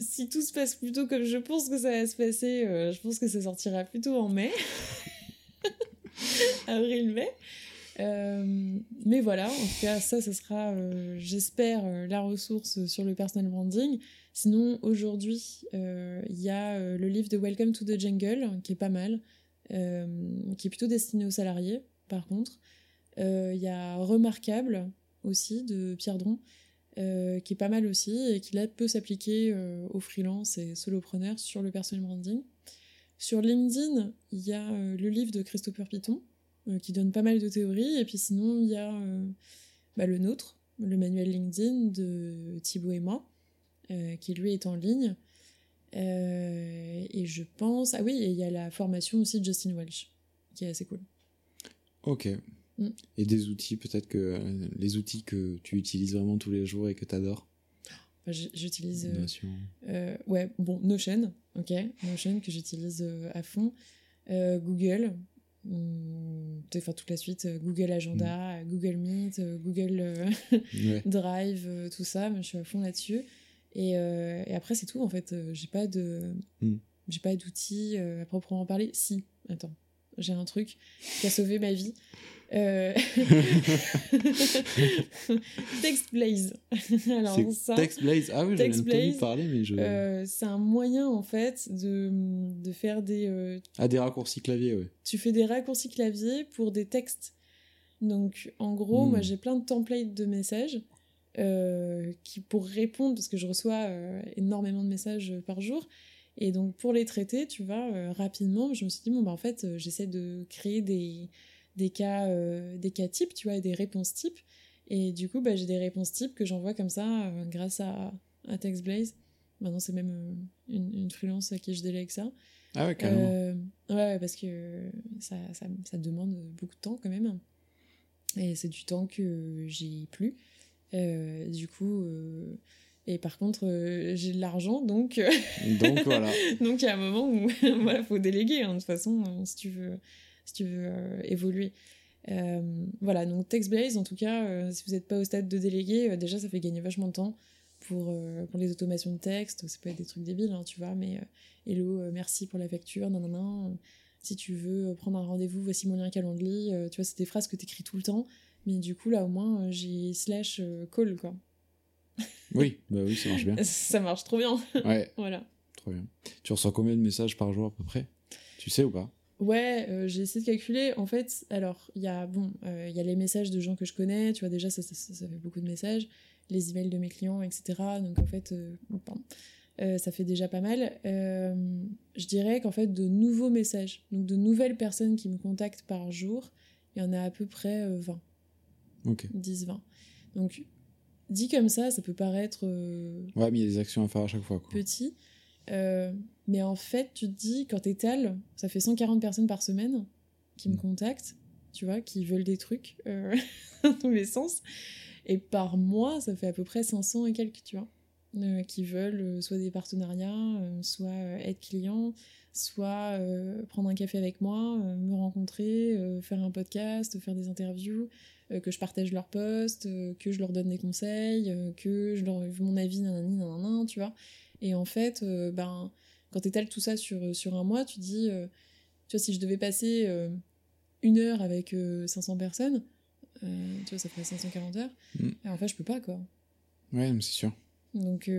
si tout se passe plutôt comme je pense que ça va se passer, euh, je pense que ça sortira plutôt en mai. [laughs] Avril-mai. Euh, mais voilà, en tout cas, ça, ce sera, euh, j'espère, la ressource sur le personal branding. Sinon, aujourd'hui, il y a le livre de Welcome to the Jungle, qui est pas mal, qui est plutôt destiné aux salariés, par contre. Il y a Remarquable, aussi, de Pierre Dron, euh, qui est pas mal aussi et qui là peut s'appliquer euh, aux freelance et solopreneurs sur le personal branding. Sur LinkedIn, il y a euh, le livre de Christopher Piton qui donne pas mal de théories et puis sinon il y a bah, le nôtre, le manuel LinkedIn de Thibaut et moi, qui lui est en ligne. et je pense. Ah oui, il y a la formation aussi de Justin Welch, qui est assez cool. Ok, Mm. Et des outils, peut-être que euh, les outils que tu utilises vraiment tous les jours et que tu adores bah, J'utilise. Euh, Notion. Euh, ouais, bon, Notion, ok. Notion que j'utilise à fond. Google, mm, enfin toute la suite, Google Agenda, mm. Google Meet, Google [laughs] Drive, tout ça, je suis à fond là-dessus. Et, et, après, c'est tout en fait. J'ai pas de. J'ai pas d'outils à proprement parler. Si, attends, j'ai un truc qui a sauvé ma vie. Euh... [laughs] TextBlaze. [laughs] Alors ça, TextBlaze. Ah oui, j'avais entendu parler, mais je. Euh, c'est un moyen en fait de, de faire des. Euh, ah, des raccourcis clavier, oui. Tu fais des raccourcis clavier pour des textes. Donc, en gros, moi, hmm. j'ai plein de templates de messages euh, qui, pour répondre, parce que je reçois énormément de messages par jour, et donc pour les traiter, tu vois, rapidement, je me suis dit, bon, bah, en fait, j'essaie de créer des des cas, euh, des cas types, tu vois, et des réponses types. Et du coup, bah, j'ai des réponses types que j'envoie comme ça euh, grâce à, à TextBlaze. Maintenant, c'est même euh, une, une, freelance à qui je délègue ça. Ah ouais, carrément. ouais, parce que ça, ça, ça, demande beaucoup de temps quand même. Et c'est du temps que j'ai plus. du coup, et par contre, j'ai de l'argent, donc. [laughs] donc voilà. donc il y a un moment où [laughs] il faut déléguer, hein, de toute façon, si tu veux si tu veux euh, évoluer. Euh, voilà, donc TextBlaze, en tout cas, euh, si vous n'êtes pas au stade de délégué, déjà ça fait gagner vachement de temps pour, pour les automations de texte. Ça peut être des trucs débiles, hein, tu vois, mais hello, merci pour la facture, non, non, non. Si tu veux prendre un rendez-vous, voici mon lien Calendly. tu vois, c'est des phrases que tu écris tout le temps, mais du coup, là au moins, j'ai slash call, quoi. [laughs] Oui, bah oui, ça marche bien. ça marche trop bien. Ouais. [laughs] voilà. Trop bien. Tu reçois combien de messages par jour à peu près? Tu sais ou pas? Ouais, euh, j'ai essayé de calculer. En fait, alors, il y a bon, euh, il y a les messages de gens que je connais, tu vois, déjà, ça, ça, ça, fait beaucoup de messages, les emails de mes clients, etc. Donc, en fait, euh, ça fait déjà pas mal. je dirais qu'en fait, de nouveaux messages, donc de nouvelles personnes qui me contactent par jour, il y en a à peu près 20. Ok. 10-20. Donc, dit comme ça, ça peut paraître. ouais, mais il y a des actions à faire à chaque fois. Quoi. Petit. Euh, mais en fait, tu te dis, quand t'étales, ça fait 140 personnes par semaine qui me mm. contactent, tu vois, qui veulent des trucs euh, [laughs] dans tous les sens. Et par mois, ça fait à peu près 500 et quelques, tu vois, euh, qui veulent soit des partenariats, soit être clients, soit prendre un café avec moi, me rencontrer, faire un podcast, faire des interviews, que je partage leurs posts, que je leur donne des conseils, que je leur mon avis, nanani, nanana, tu vois. Et en fait, euh, ben, quand tu étales tout ça sur, sur un mois, tu dis, euh, tu vois, si je devais passer euh, une heure avec 500 personnes, tu vois, ça ferait 540 heures. Mm. Et en fait, je peux pas, quoi. Ouais, c'est sûr. Donc,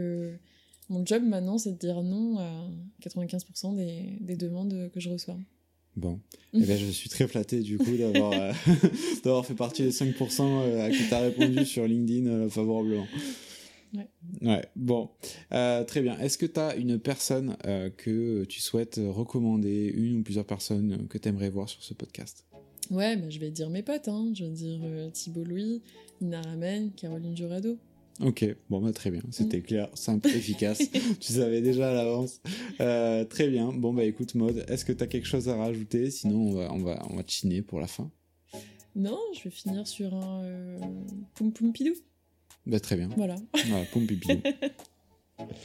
mon job maintenant, c'est de dire non à 95% des, des demandes que je reçois. Bon, et [laughs] eh ben, je suis très flatté du coup d'avoir [laughs] d'avoir fait partie des 5% à qui tu as répondu [laughs] sur LinkedIn favorablement. Ouais. bon, euh, très bien. Est-ce que tu as une personne euh, que tu souhaites recommander, une ou plusieurs personnes que tu aimerais voir sur ce podcast? Ouais, bah, je vais dire mes potes. Hein. Je vais dire euh, Thibault Louis, Nina Ramen, Caroline Jurado. Ok, bon bah très bien, c'était mm. clair, simple, [laughs] efficace. tu savais déjà à l'avance. Euh, très bien. Bon bah écoute Maude, est-ce que tu as quelque chose à rajouter? Sinon on va on va on va chiner pour la fin. Non, je vais finir sur un euh, poum poum pidou. Bah très bien. Voilà. Voilà, poum pidou. [laughs]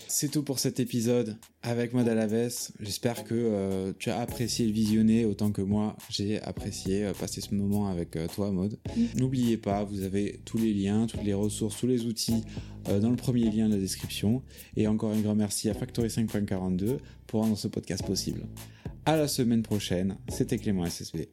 C'est tout pour cet épisode avec Maud Alaves. J'espère que euh, tu as apprécié le visionner autant que moi j'ai apprécié euh, passer ce moment avec euh, toi Maud. Mm. N'oubliez pas, vous avez tous les liens, toutes les ressources, tous les outils dans le premier lien de la description. Et encore un grand merci à Factory 5.42 pour rendre ce podcast possible. À la semaine prochaine, c'était Clément SSB.